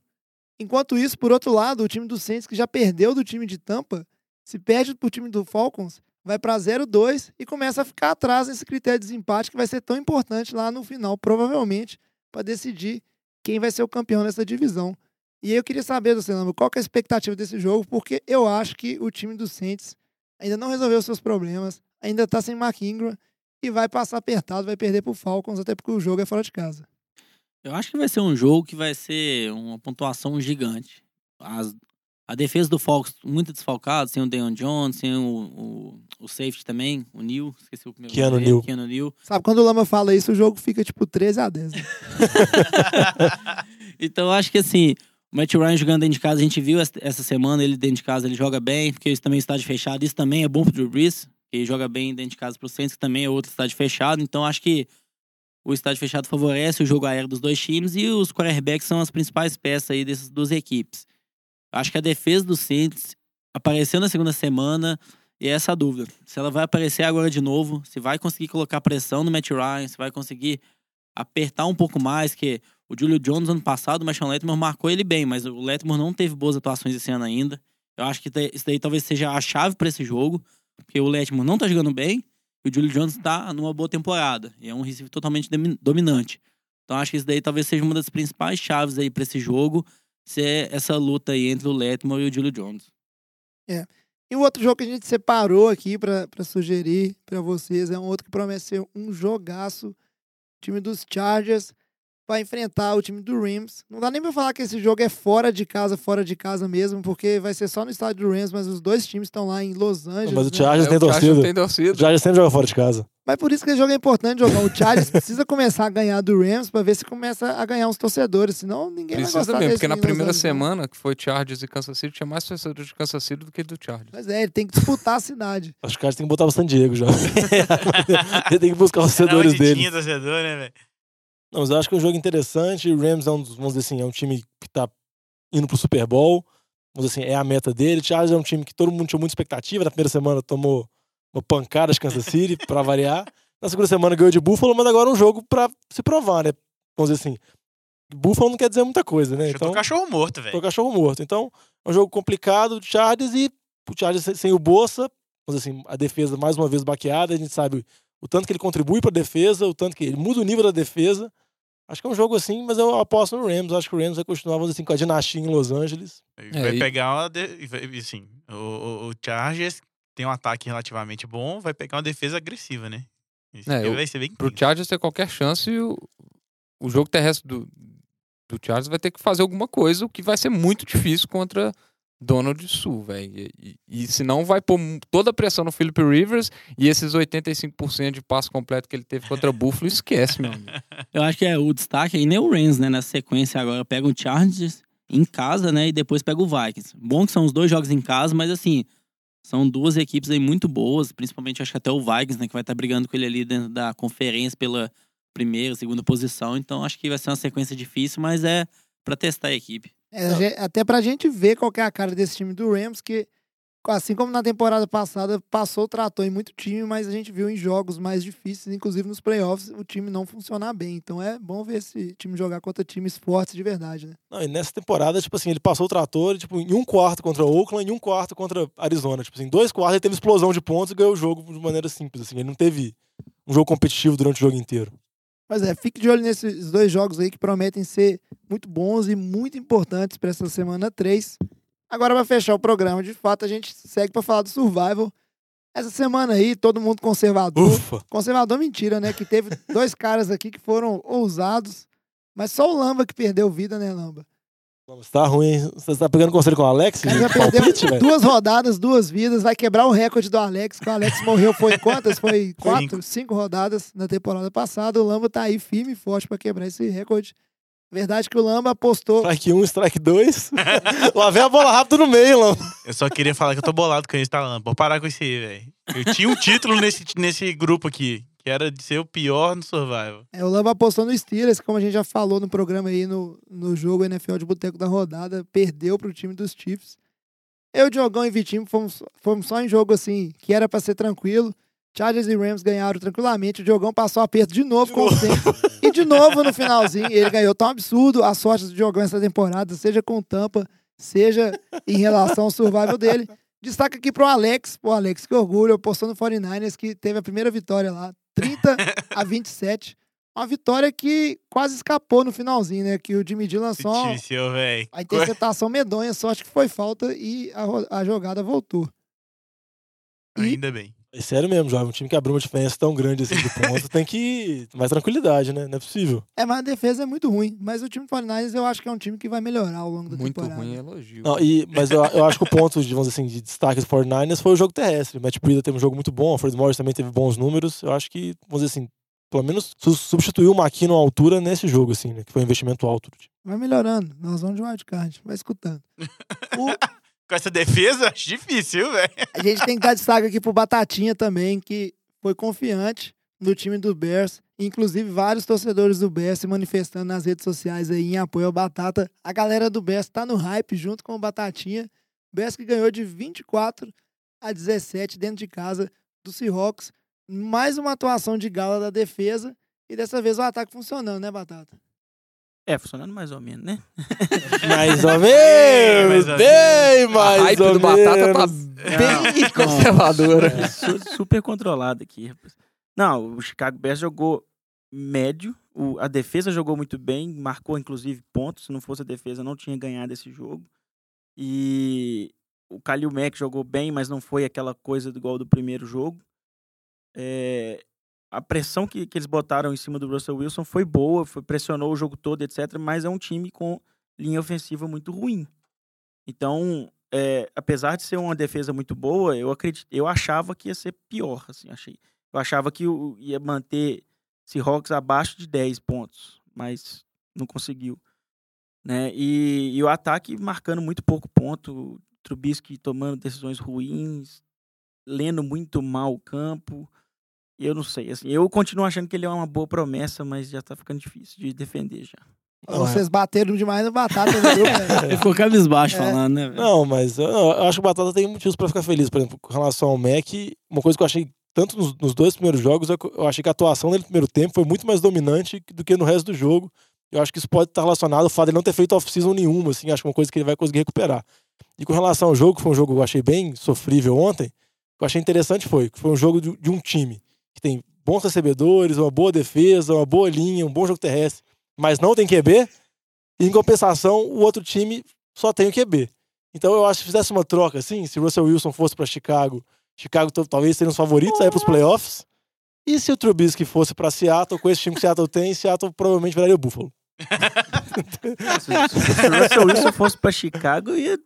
Enquanto isso, por outro lado, o time do Saints, que já perdeu do time de Tampa, se perde pro time do Falcons, vai para 0-2 e começa a ficar atrás nesse critério de desempate que vai ser tão importante lá no final, provavelmente, para decidir quem vai ser o campeão dessa divisão. E aí eu queria saber do Celano, qual é a expectativa desse jogo, porque eu acho que o time do Saints ainda não resolveu seus problemas, ainda tá sem Mark Ingram e vai passar apertado, vai perder pro Falcons, até porque o jogo é fora de casa. Eu acho que vai ser um jogo que vai ser uma pontuação gigante. As- a defesa do Falcons muito desfalcada, sem o Deion Jones, sem o, o, o safety também, o Neil, esqueci o primeiro Keanu Neal. Keanu Neal. Sabe, quando o Lama fala isso, o jogo fica tipo 13 a 10. né? *laughs* então eu acho que assim, o Matt Ryan jogando dentro de casa, a gente viu essa- essa semana ele dentro de casa, ele joga bem, porque isso também é estádio fechado, isso também é bom pro Drew Brees, que ele joga bem dentro de casa pro Saints, que também é outro estádio fechado, então acho que o estádio fechado favorece o jogo aéreo dos dois times e os quarterbacks são as principais peças aí dessas duas equipes. Acho que a defesa do Saints apareceu na segunda semana e é essa a dúvida. Se ela vai aparecer agora de novo, se vai conseguir colocar pressão no Matt Ryan, se vai conseguir apertar um pouco mais, que o Julio Jones ano passado, o Marshawn Letmore marcou ele bem, mas o Letmore não teve boas atuações esse ano ainda. Eu acho que isso daí talvez seja a chave para esse jogo, porque o Letmore não tá jogando bem e o Julio Jones tá numa boa temporada. E é um receiver totalmente domi- dominante. Então acho que isso daí talvez seja uma das principais chaves aí para esse jogo, ser essa luta aí entre o Letmore e o Julio Jones. E o outro jogo que a gente separou aqui pra sugerir pra vocês é um outro que promete ser um jogaço. O time dos Chargers pra enfrentar o time do Rams. Não dá nem pra falar que esse jogo é fora de casa, fora de casa mesmo, porque vai ser só no estádio do Rams, mas os dois times estão lá em Los Angeles. Mas o né? Chargers É, tem o Chargers torcida. tem torcida. O Chargers sempre joga fora de casa. Mas por isso que esse jogo é importante jogar. O Chargers *laughs* precisa começar a ganhar do Rams pra ver se começa a ganhar uns torcedores, senão ninguém vai Precisa gostar mesmo, desse porque na primeira Angeles, não. semana, que foi Chargers e Kansas City, tinha mais torcedores de Kansas City do que do Chargers. Mas é, ele tem que disputar a cidade. Acho que o Chargers tem que botar o San Diego já. *laughs* Ele tem que buscar os Não, torcedores dele. tinha torcedor, né, velho? Não, mas eu acho que é um jogo interessante. O Rams é um vamos dizer assim, é um time que tá indo pro Super Bowl. Vamos dizer assim, é a meta dele. Chargers é um time que todo mundo tinha muita expectativa. Na primeira semana tomou uma pancada de Kansas City, pra variar. Na segunda semana ganhou de Buffalo, mas agora é um jogo pra se provar, né? Vamos dizer assim. Buffalo não quer dizer muita coisa, né? Então, cachorro morto, velho. cachorro morto. Então, é um jogo complicado do Chargers e o Chargers sem- sem o Bolsa, vamos dizer assim, a defesa mais uma vez baqueada, a gente sabe o tanto que ele contribui para a defesa, o tanto que ele muda o nível da defesa. Acho que é um jogo assim, mas eu aposto no Rams. Acho que o Rams vai continuar, vamos dizer assim, com a dinastia em Los Angeles. Vai e- pegar uma. De... vai- Assim, o, o, o Chargers tem um ataque relativamente bom, vai pegar uma defesa agressiva, né? Isso É, eu- vai ser bem. Pro. Chargers ter qualquer chance, o, o jogo terrestre do, do Chargers vai ter que fazer alguma coisa, o que vai ser muito difícil contra Donald Sul, velho. E, e, e senão vai pôr toda a pressão no Philip Rivers e esses 85% de passo completo que ele teve contra Buffalo, esquece, meu amigo. *laughs* Eu acho que é o destaque aí nem o Rams, né? Nessa sequência agora pega o Chargers em casa, né? E depois pega o Vikings. Bom que são os dois jogos em casa, mas assim, são duas equipes aí muito boas, principalmente acho que até o Vikings, né? Que vai estar brigando com ele ali dentro da conferência pela primeira, segunda posição. Então acho que vai ser uma sequência difícil, mas é pra testar a equipe. É, até pra gente ver qual que é a cara desse time do Rams, que assim como na temporada passada, passou, tratou em muito time, mas a gente viu em jogos mais difíceis, inclusive nos playoffs, o time não funcionar bem. Então é bom ver esse time jogar contra times fortes de verdade, né? Não, e nessa temporada, tipo assim, ele passou o trator, tipo, em um quarto contra Oakland e um quarto contra Arizona. Tipo assim, dois quartos ele teve explosão de pontos e ganhou o jogo de maneira simples, assim. Ele não teve um jogo competitivo durante o jogo inteiro. Mas é, fique de olho nesses dois jogos aí que prometem ser muito bons e muito importantes para essa semana 3. Agora, para fechar o programa, de fato, a gente segue para falar do Survival. Essa semana aí, todo mundo conservador. Ufa! Conservador, mentira, né? Que teve *laughs* dois caras aqui que foram ousados, mas só o Lamba que perdeu vida, né, Lamba? Você tá ruim. hein? Você tá pegando conselho com o Alex? Cara já de palpite, perdeu velho? duas rodadas, duas vidas, vai quebrar o recorde do Alex, que o Alex morreu foi quantas? Foi *laughs* quatro, cinco rodadas na temporada passada. O Lamba tá aí firme e forte para quebrar esse recorde. Verdade que o Lamba apostou. Strike 1, strike 2. *laughs* Lá vem a bola rápido no meio, Lama. Eu só queria falar que eu tô bolado com isso, tá, Lando? Pode parar com isso aí, velho. Eu tinha um título nesse, nesse grupo aqui, que era de ser o pior no Survival. É, o Lamba apostou no Steelers, como a gente já falou no programa aí no, no jogo NFL de Boteco da Rodada, perdeu pro time dos Chiefs. Eu, Diogão e Vitinho fomos, fomos só em jogo assim, que era pra ser tranquilo. Chargers e Rams ganharam tranquilamente. O Diogão passou aperto de novo, como sempre. E de novo no finalzinho, ele ganhou tão absurdo a sorte do Diogão essa temporada, seja com Tampa, seja em relação ao survival dele. Destaque aqui pro Alex, pro Alex, que orgulho, apostou no 49ers, que teve a primeira vitória lá, 30 *laughs* a 27. Uma vitória que quase escapou no finalzinho, né? Que o Jimmy G lançou velho. a interceptação *laughs* medonha, sorte que foi falta e a, a jogada voltou. E- Ainda bem. É sério mesmo, jovem. Um time que abriu uma diferença tão grande assim de ponto tem que. Mais tranquilidade, né? Não é possível. É, mas a defesa é muito ruim. Mas o time do 49ers eu acho que é um time que vai melhorar ao longo da Muito temporada. ruim elogio. Não, e, mas eu, eu acho que o ponto de, vamos dizer assim, de destaque do 49ers foi o jogo terrestre. O Matt Breida teve um jogo muito bom, o Fred Morris também teve bons números. Eu acho que, vamos dizer assim, pelo menos su- substituiu o McKinnon à altura nesse jogo, assim, né? Que foi um investimento alto do time. Vai melhorando. Nós vamos de wildcard. Vai escutando. *laughs* O- Com essa defesa, acho difícil, velho. a gente tem que dar destaque aqui pro Batatinha também, que foi confiante no time do Bears. Inclusive, vários torcedores do Bears se manifestando nas redes sociais aí em apoio ao Batata. A galera do Bears tá no hype junto com o Batatinha. Bears que ganhou de 24 a 17 dentro de casa do Seahawks. Mais uma atuação de gala da defesa. E dessa vez o ataque funcionando, né, Batata? É, funcionando mais ou menos, né? *laughs* Mais ou Bem *laughs* mais menos! ou Bem a hype do Batata tá menos. bem conservadora. É, su- super controlado aqui, rapaz. Não, o Chicago Bears jogou médio. o- a defesa jogou muito bem, marcou inclusive pontos. Se não fosse a defesa, não tinha ganhado esse jogo. E o Kalil Mack jogou bem, mas não foi aquela coisa igual do primeiro jogo. É, a pressão que, que eles botaram em cima do Russell Wilson foi boa, foi, pressionou o jogo todo, etc. Mas é um time com linha ofensiva muito ruim. Então, é, apesar de ser uma defesa muito boa, eu acredito, eu achava que ia ser pior, assim, achei. Eu achava que ia manter Seahawks abaixo de 10 pontos, mas não conseguiu. Né? E, e o ataque marcando muito pouco ponto, Trubisky tomando decisões ruins, lendo muito mal o campo. Eu não sei, assim, eu continuo achando que ele é uma boa promessa, mas já tá ficando difícil de defender já. Não, é. Vocês bateram demais no batata, viu, velho? *laughs* Ele ficou cabisbaixo É. falando, né? velho? Não, mas eu, eu acho que o Batata tem motivos pra ficar feliz. Por exemplo, com relação ao Mac, uma coisa que eu achei, tanto nos, nos dois primeiros jogos, é eu achei que a atuação dele no primeiro tempo foi muito mais dominante do que no resto do jogo. Eu acho que isso pode estar relacionado ao fato de ele não ter feito off-season nenhuma, assim, acho que é uma coisa que ele vai conseguir recuperar. E com relação ao jogo, que foi um jogo que eu achei bem sofrível ontem, o que eu achei interessante foi que foi um jogo de, de um time que tem bons recebedores, uma boa defesa, uma boa linha, um bom jogo terrestre, mas não tem QB, e em compensação, o outro time só tem o QB. Então eu acho que se fizesse uma troca assim, se o Russell Wilson fosse para Chicago, Chicago talvez seriam os favoritos aí para os playoffs. E se o Trubisky fosse para Seattle, com esse time que Seattle tem, Seattle provavelmente viraria o Buffalo. Se, *laughs* se o Russell Wilson fosse pra Chicago, ia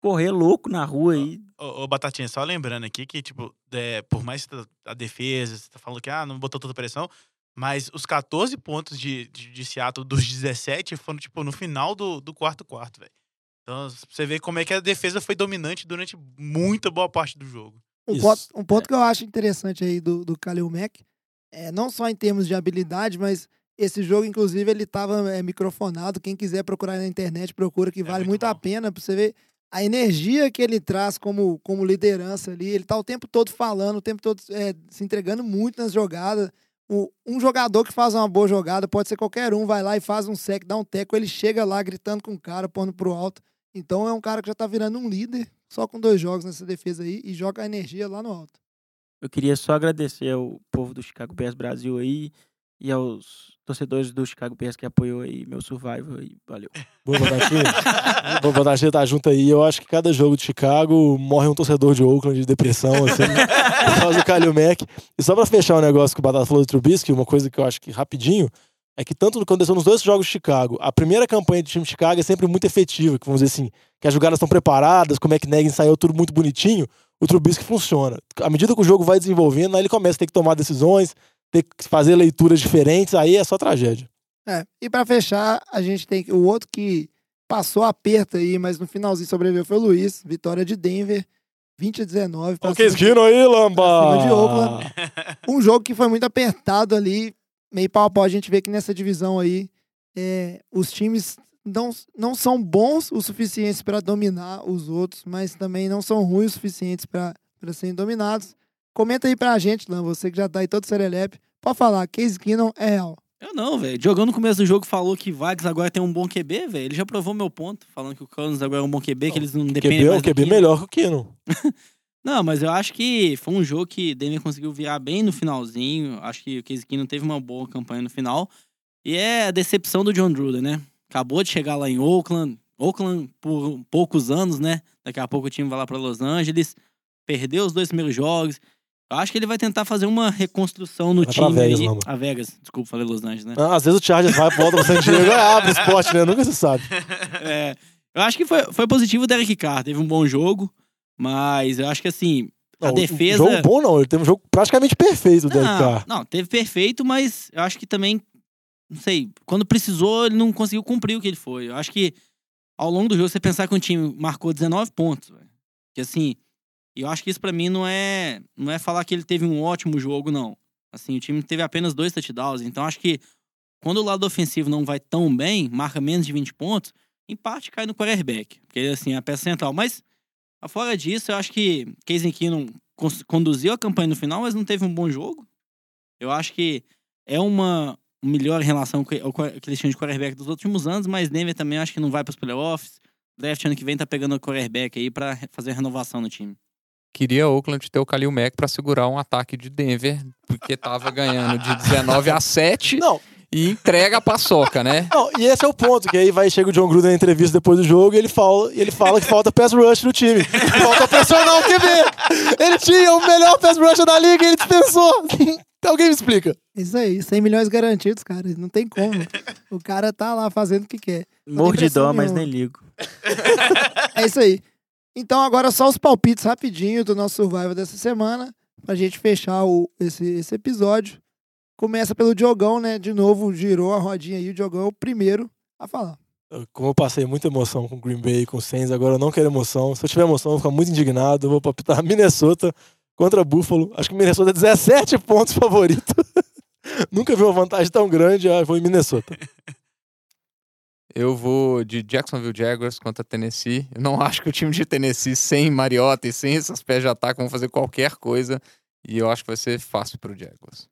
correr louco na rua aí. Ô, ô, Batatinha, só lembrando aqui que, tipo, é, por mais que a defesa, você tá falando que ah, não botou tanta pressão, mas os 14 pontos de, de, de Seattle dos 17 foram, tipo, no final do, do quarto quarto, velho. Então, você vê como é que a defesa foi dominante durante muita boa parte do jogo. Um Isso. ponto, um ponto que eu acho interessante aí do, do Kalil Mack, é, não só em termos de habilidade, mas esse jogo, inclusive, ele estava é, microfonado. Quem quiser procurar na internet, procura que É vale muito muito a pena pra você ver a energia que ele traz como, como liderança ali. Ele tá o tempo todo falando, o tempo todo é, se entregando muito nas jogadas. O- um jogador que faz uma boa jogada, pode ser qualquer um, vai lá e faz um sec, dá um teco, ele chega lá gritando com o cara, pondo pro alto. Então é um cara que já tá virando um líder, só com dois jogos nessa defesa aí, e joga a energia lá no alto. Eu queria só agradecer ao povo do Chicago Bears Brasil aí e aos torcedores do Chicago Bears que apoiou aí meu survival aí. Valeu. Boa, Batatinha. Boa, Batatinha tá junto aí. Eu acho que cada jogo de Chicago morre um torcedor de Oakland de depressão, assim, *laughs* por causa do Kalil Mack. E só pra fechar um negócio que o Batata falou do Trubisky, uma coisa que eu acho que rapidinho, é que tanto aconteceu nos dois jogos de Chicago, a primeira campanha do time de Chicago é sempre muito efetiva, que vamos dizer assim, que as jogadas estão preparadas, como é que Neg ensaiou tudo muito bonitinho, o Trubisky funciona. À medida que o jogo vai desenvolvendo, aí ele começa a ter que tomar decisões, ter que fazer leituras diferentes, aí é só tragédia. É, e pra fechar, a gente tem o outro que passou aperto aí, mas no finalzinho sobreviveu foi o Luiz. Vitória de Denver, 20 a 19. pra Olha que cima de- esquino aí, Lamba! pra cima de Oakland. *laughs* Um jogo que foi muito apertado ali, meio pau a pau. A gente vê que nessa divisão aí, é, os times não, não são bons o suficiente para dominar os outros, mas também não são ruins o suficientes para serem dominados. Comenta aí pra gente, Lan, você que já tá aí todo serelepe. Pode falar, Case Keenum é real. Eu não, velho. Jogando no começo do jogo falou que Vags agora tem um bom QB, velho. Ele já provou meu ponto, falando que o Cousins agora é um bom QB, que eles não dependem QB, mais o do QB Keenum. melhor que o Kino. *laughs* Não, mas eu acho que foi um jogo que Denver conseguiu virar bem no finalzinho. Acho que o Case Keenum teve uma boa campanha no final. E é a decepção do John Gruden, né? Acabou de chegar lá em Oakland. Oakland por poucos anos, né? Daqui a pouco o time vai lá para Los Angeles. Perdeu os dois primeiros jogos. Eu acho que ele vai tentar fazer uma reconstrução no Vai pra time Vegas, aí. Lamba. A Vegas, desculpa, falei Los Angeles, né? Ah, Às vezes o Chargers vai, volta pra San Diego e abre o esporte, né? Nunca se sabe. *laughs* É, eu acho que foi, foi positivo o Derek Carr. Teve um bom jogo. Mas eu acho que assim, a Não, defesa. Jogo bom não, ele teve um jogo praticamente perfeito, o Derek Não, Carr. não, teve perfeito, mas eu acho que também, não sei, quando precisou, ele não conseguiu cumprir o que ele foi. Eu acho que ao longo do jogo, você pensar que um time marcou 19 pontos, velho. Que assim, eu acho que isso pra mim não é, não é falar que ele teve um ótimo jogo, não. Assim, o time teve apenas dois touchdowns, então acho que quando o lado ofensivo não vai tão bem, marca menos de 20 pontos, em parte cai no quarterback, porque assim, é a peça central. Mas, fora disso, eu acho que Casey Keenum conduziu a campanha no final, mas não teve um bom jogo. Eu acho que é uma melhor relação ao ao que eles tinham de quarterback dos últimos anos, mas Denver também acho que não vai para os playoffs. Draft ano que vem tá pegando o quarterback aí pra fazer renovação no time. Queria Oakland ter o Kalil Mack pra segurar um ataque de Denver, porque tava ganhando de 19 a 7 Não, e entrega a paçoca, né? não, e esse é o ponto, que aí vai chega o John Gruden na entrevista depois do jogo e ele fala, e ele fala que falta pass rush no time. Falta pressionar o QB. Ele tinha o melhor pass rush da liga e ele dispensou. *laughs* Alguém me explica. Isso aí, 100 milhões garantidos, cara. Não tem como. o cara tá lá fazendo o que quer. Morro de pressão dó, mas nenhuma. nem ligo. É isso aí. Então agora só os palpites rapidinho do nosso Survival dessa semana, pra gente fechar o, esse, esse episódio. Começa pelo Diogão, né? De novo, girou a rodinha aí. O Diogão é o primeiro a falar. Como eu passei muita emoção com o Green Bay e com o Saints, agora eu não quero emoção. Se eu tiver emoção, eu vou ficar muito indignado. Eu vou palpitar Minnesota contra Buffalo. Acho que Minnesota é 17 pontos favorito. *laughs* Nunca vi uma vantagem tão grande. Ah, vou em Minnesota. *laughs* Eu vou de Jacksonville Jaguars contra Tennessee. Eu não *laughs* acho que o time de Tennessee, sem Mariota e sem esses pés de ataque, vão fazer qualquer coisa. E eu acho que vai ser fácil pro Jaguars.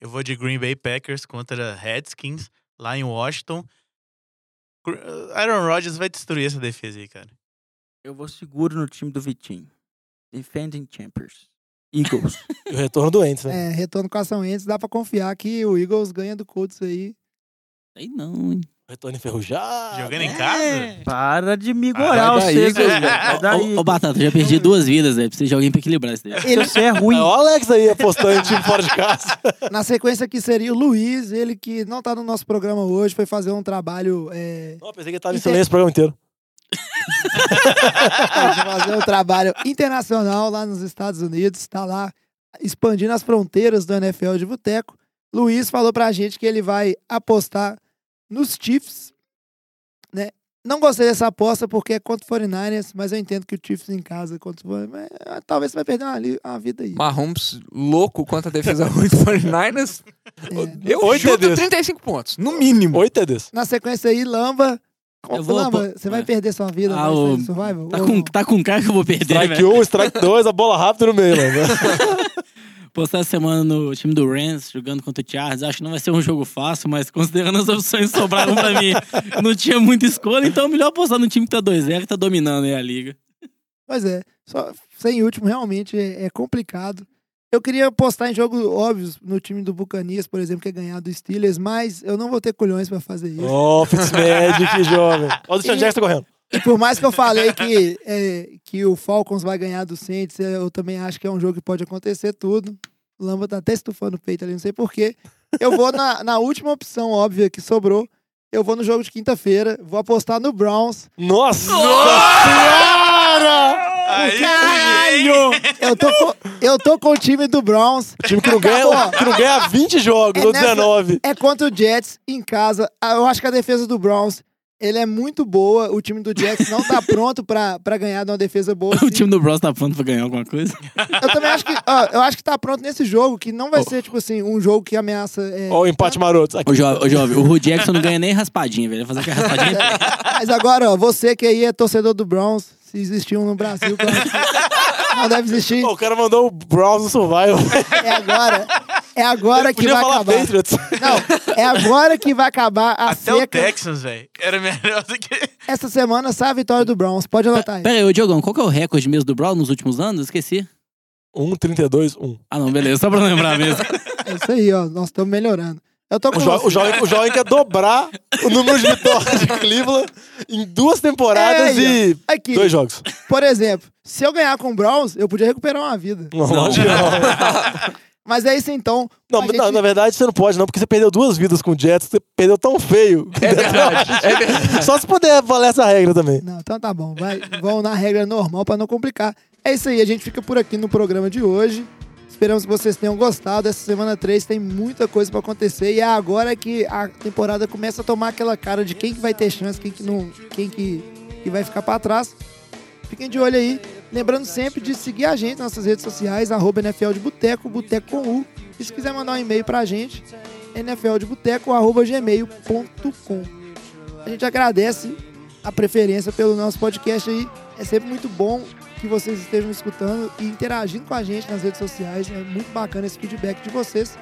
Eu vou de Green Bay Packers contra Redskins, lá em Washington. Gr- Aaron Rodgers vai destruir essa defesa aí, cara. Eu vou seguro no time do Vitinho. Defending Champions. Eagles. *laughs* E o retorno do Ents, né? É, retorno com ação antes, dá pra confiar que o Eagles ganha do Colts aí. Aí não, hein? Retorno enferrujado. Jogando em É. casa? Para de me Ah, você, daí, Vai Ô, daí. ô, Batata, eu já perdi duas vidas, velho. Precisa de alguém pra equilibrar isso daí. Ele é ruim. É, o Alex aí apostando em time fora de casa. Na sequência aqui seria o Luiz, ele que não tá no nosso programa hoje, foi fazer um trabalho. É, Não, pensei que ele tava em Inter- silêncio o programa inteiro. *laughs* foi fazer um trabalho internacional lá nos Estados Unidos, tá lá expandindo as fronteiras do NFL de Boteco. Luiz falou pra gente que ele vai apostar nos Chiefs, né? Não gostei dessa aposta porque é contra o 49ers, mas eu entendo que o Chiefs em casa contra o 49ers, mas, talvez você vai perder uma, uma vida aí. Mahomes louco contra a defesa ruim do 49ers. É. Eu Oito chuto TDs. 35 pontos, no mínimo. Oito TDs. Na sequência aí, Lamba. Eu vou Lamba, você vai é. perder sua vida Ah, no o- Survival? Tá ou com, não? tá com cara que eu vou perder, Strike velho. 1, strike 2, a bola rápida no meio, né? *laughs* Postar essa semana no time do Rams, jogando contra o Chargers. Acho que não vai ser um jogo fácil, mas considerando as opções que sobraram pra mim, *laughs* não tinha muita escolha, então é melhor apostar no time que tá 2-0, que tá dominando aí a liga. Pois é, só sem último realmente é, é complicado. Eu queria apostar em jogos óbvios no time do Bucanias, por exemplo, que é ganhar do Steelers, mas eu não vou ter colhões pra fazer isso. Ó, oh, Fitzmagic, jovem. Ó, *laughs* o Sean Jackson correndo. E por mais que eu falei que, é, que o Falcons vai ganhar do Saints, é, eu também acho que é um jogo que pode acontecer tudo. O Lamba tá até estufando o peito ali, não sei porquê. Eu vou na, na última opção óbvia que sobrou. Eu vou no jogo de quinta-feira, vou apostar no Browns. Nossa! Senhora! Caralho! Eu tô, com, eu tô com o time do Browns. O time que não ganha, que não ganha 20 jogos, É ou nessa- 19. É contra o Jets em casa. Ah, Eu acho que a defesa do Browns ele é muito boa. O time do Jets não tá *laughs* pronto pra, pra ganhar de uma defesa boa. *laughs* O assim. time do Bros tá pronto pra ganhar alguma coisa? Eu também acho que. ó, eu acho que tá pronto nesse jogo, que não vai ser, tipo assim, um jogo que ameaça. é, Ó, o empate maroto. Aqui. Ô, jo ô jovem, o Ru Jackson não ganha nem raspadinha, velho. Vai fazer aquela raspadinha. *laughs* Mas agora, ó, você que aí é torcedor do Browns, se existiu um no Brasil, não deve existir. Pô, o cara mandou o Browns no Survival. É agora. É agora que Podia vai falar acabar. Patriots. Não, é agora que vai acabar a Até o seca. Texans, velho. Era melhor do que. Essa semana sai a vitória do Browns. Pode anotar aí. Pera aí, ô Diogão, qual que é o recorde mesmo do Brawl nos últimos anos? Esqueci. 1, 32, 1. Ah, não, beleza, só pra lembrar mesmo. *laughs* É isso aí, ó. Nós estamos melhorando. Eu tô com O, jo você. o, jovem, o jovem quer dobrar o número de vitórias de Cleveland em duas temporadas É, e Aqui, dois jogos. por exemplo, se eu ganhar com o Browns, eu podia recuperar uma vida. Não, Não. não. *laughs* Mas é isso então. Não, gente- na, na verdade você não pode, não, porque você perdeu duas vidas com o Jets, você perdeu tão feio. *laughs* É verdade, *laughs* é verdade. Só se puder valer essa regra também. Não, então tá bom. Vai, vão na regra normal pra não complicar. É isso aí, a gente fica por aqui no programa de hoje. Esperamos que vocês tenham gostado. Essa semana 3 tem muita coisa pra acontecer e é agora que a temporada começa a tomar aquela cara de quem que vai ter chance, quem que não, quem que, que vai ficar pra trás. Fiquem de olho aí. Lembrando sempre de seguir a gente nas nossas redes sociais, arroba NFL de Boteco, Boteco com U. E se quiser mandar um e-mail pra gente, nfldeboteco.gmail.com. A gente agradece a preferência pelo nosso podcast aí. É sempre muito bom que vocês estejam escutando e interagindo com a gente nas redes sociais. É muito bacana esse feedback de vocês.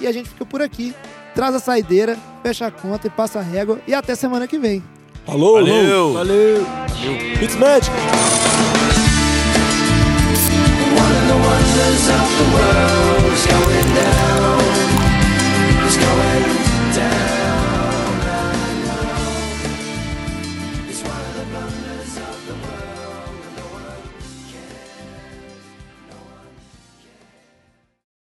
E a gente fica por aqui. Traz a saideira, fecha a conta e passa a régua. E até semana que vem. Falou, Valeu. Valeu. Valeu. Fitzmagic. the wonders of the world's going down.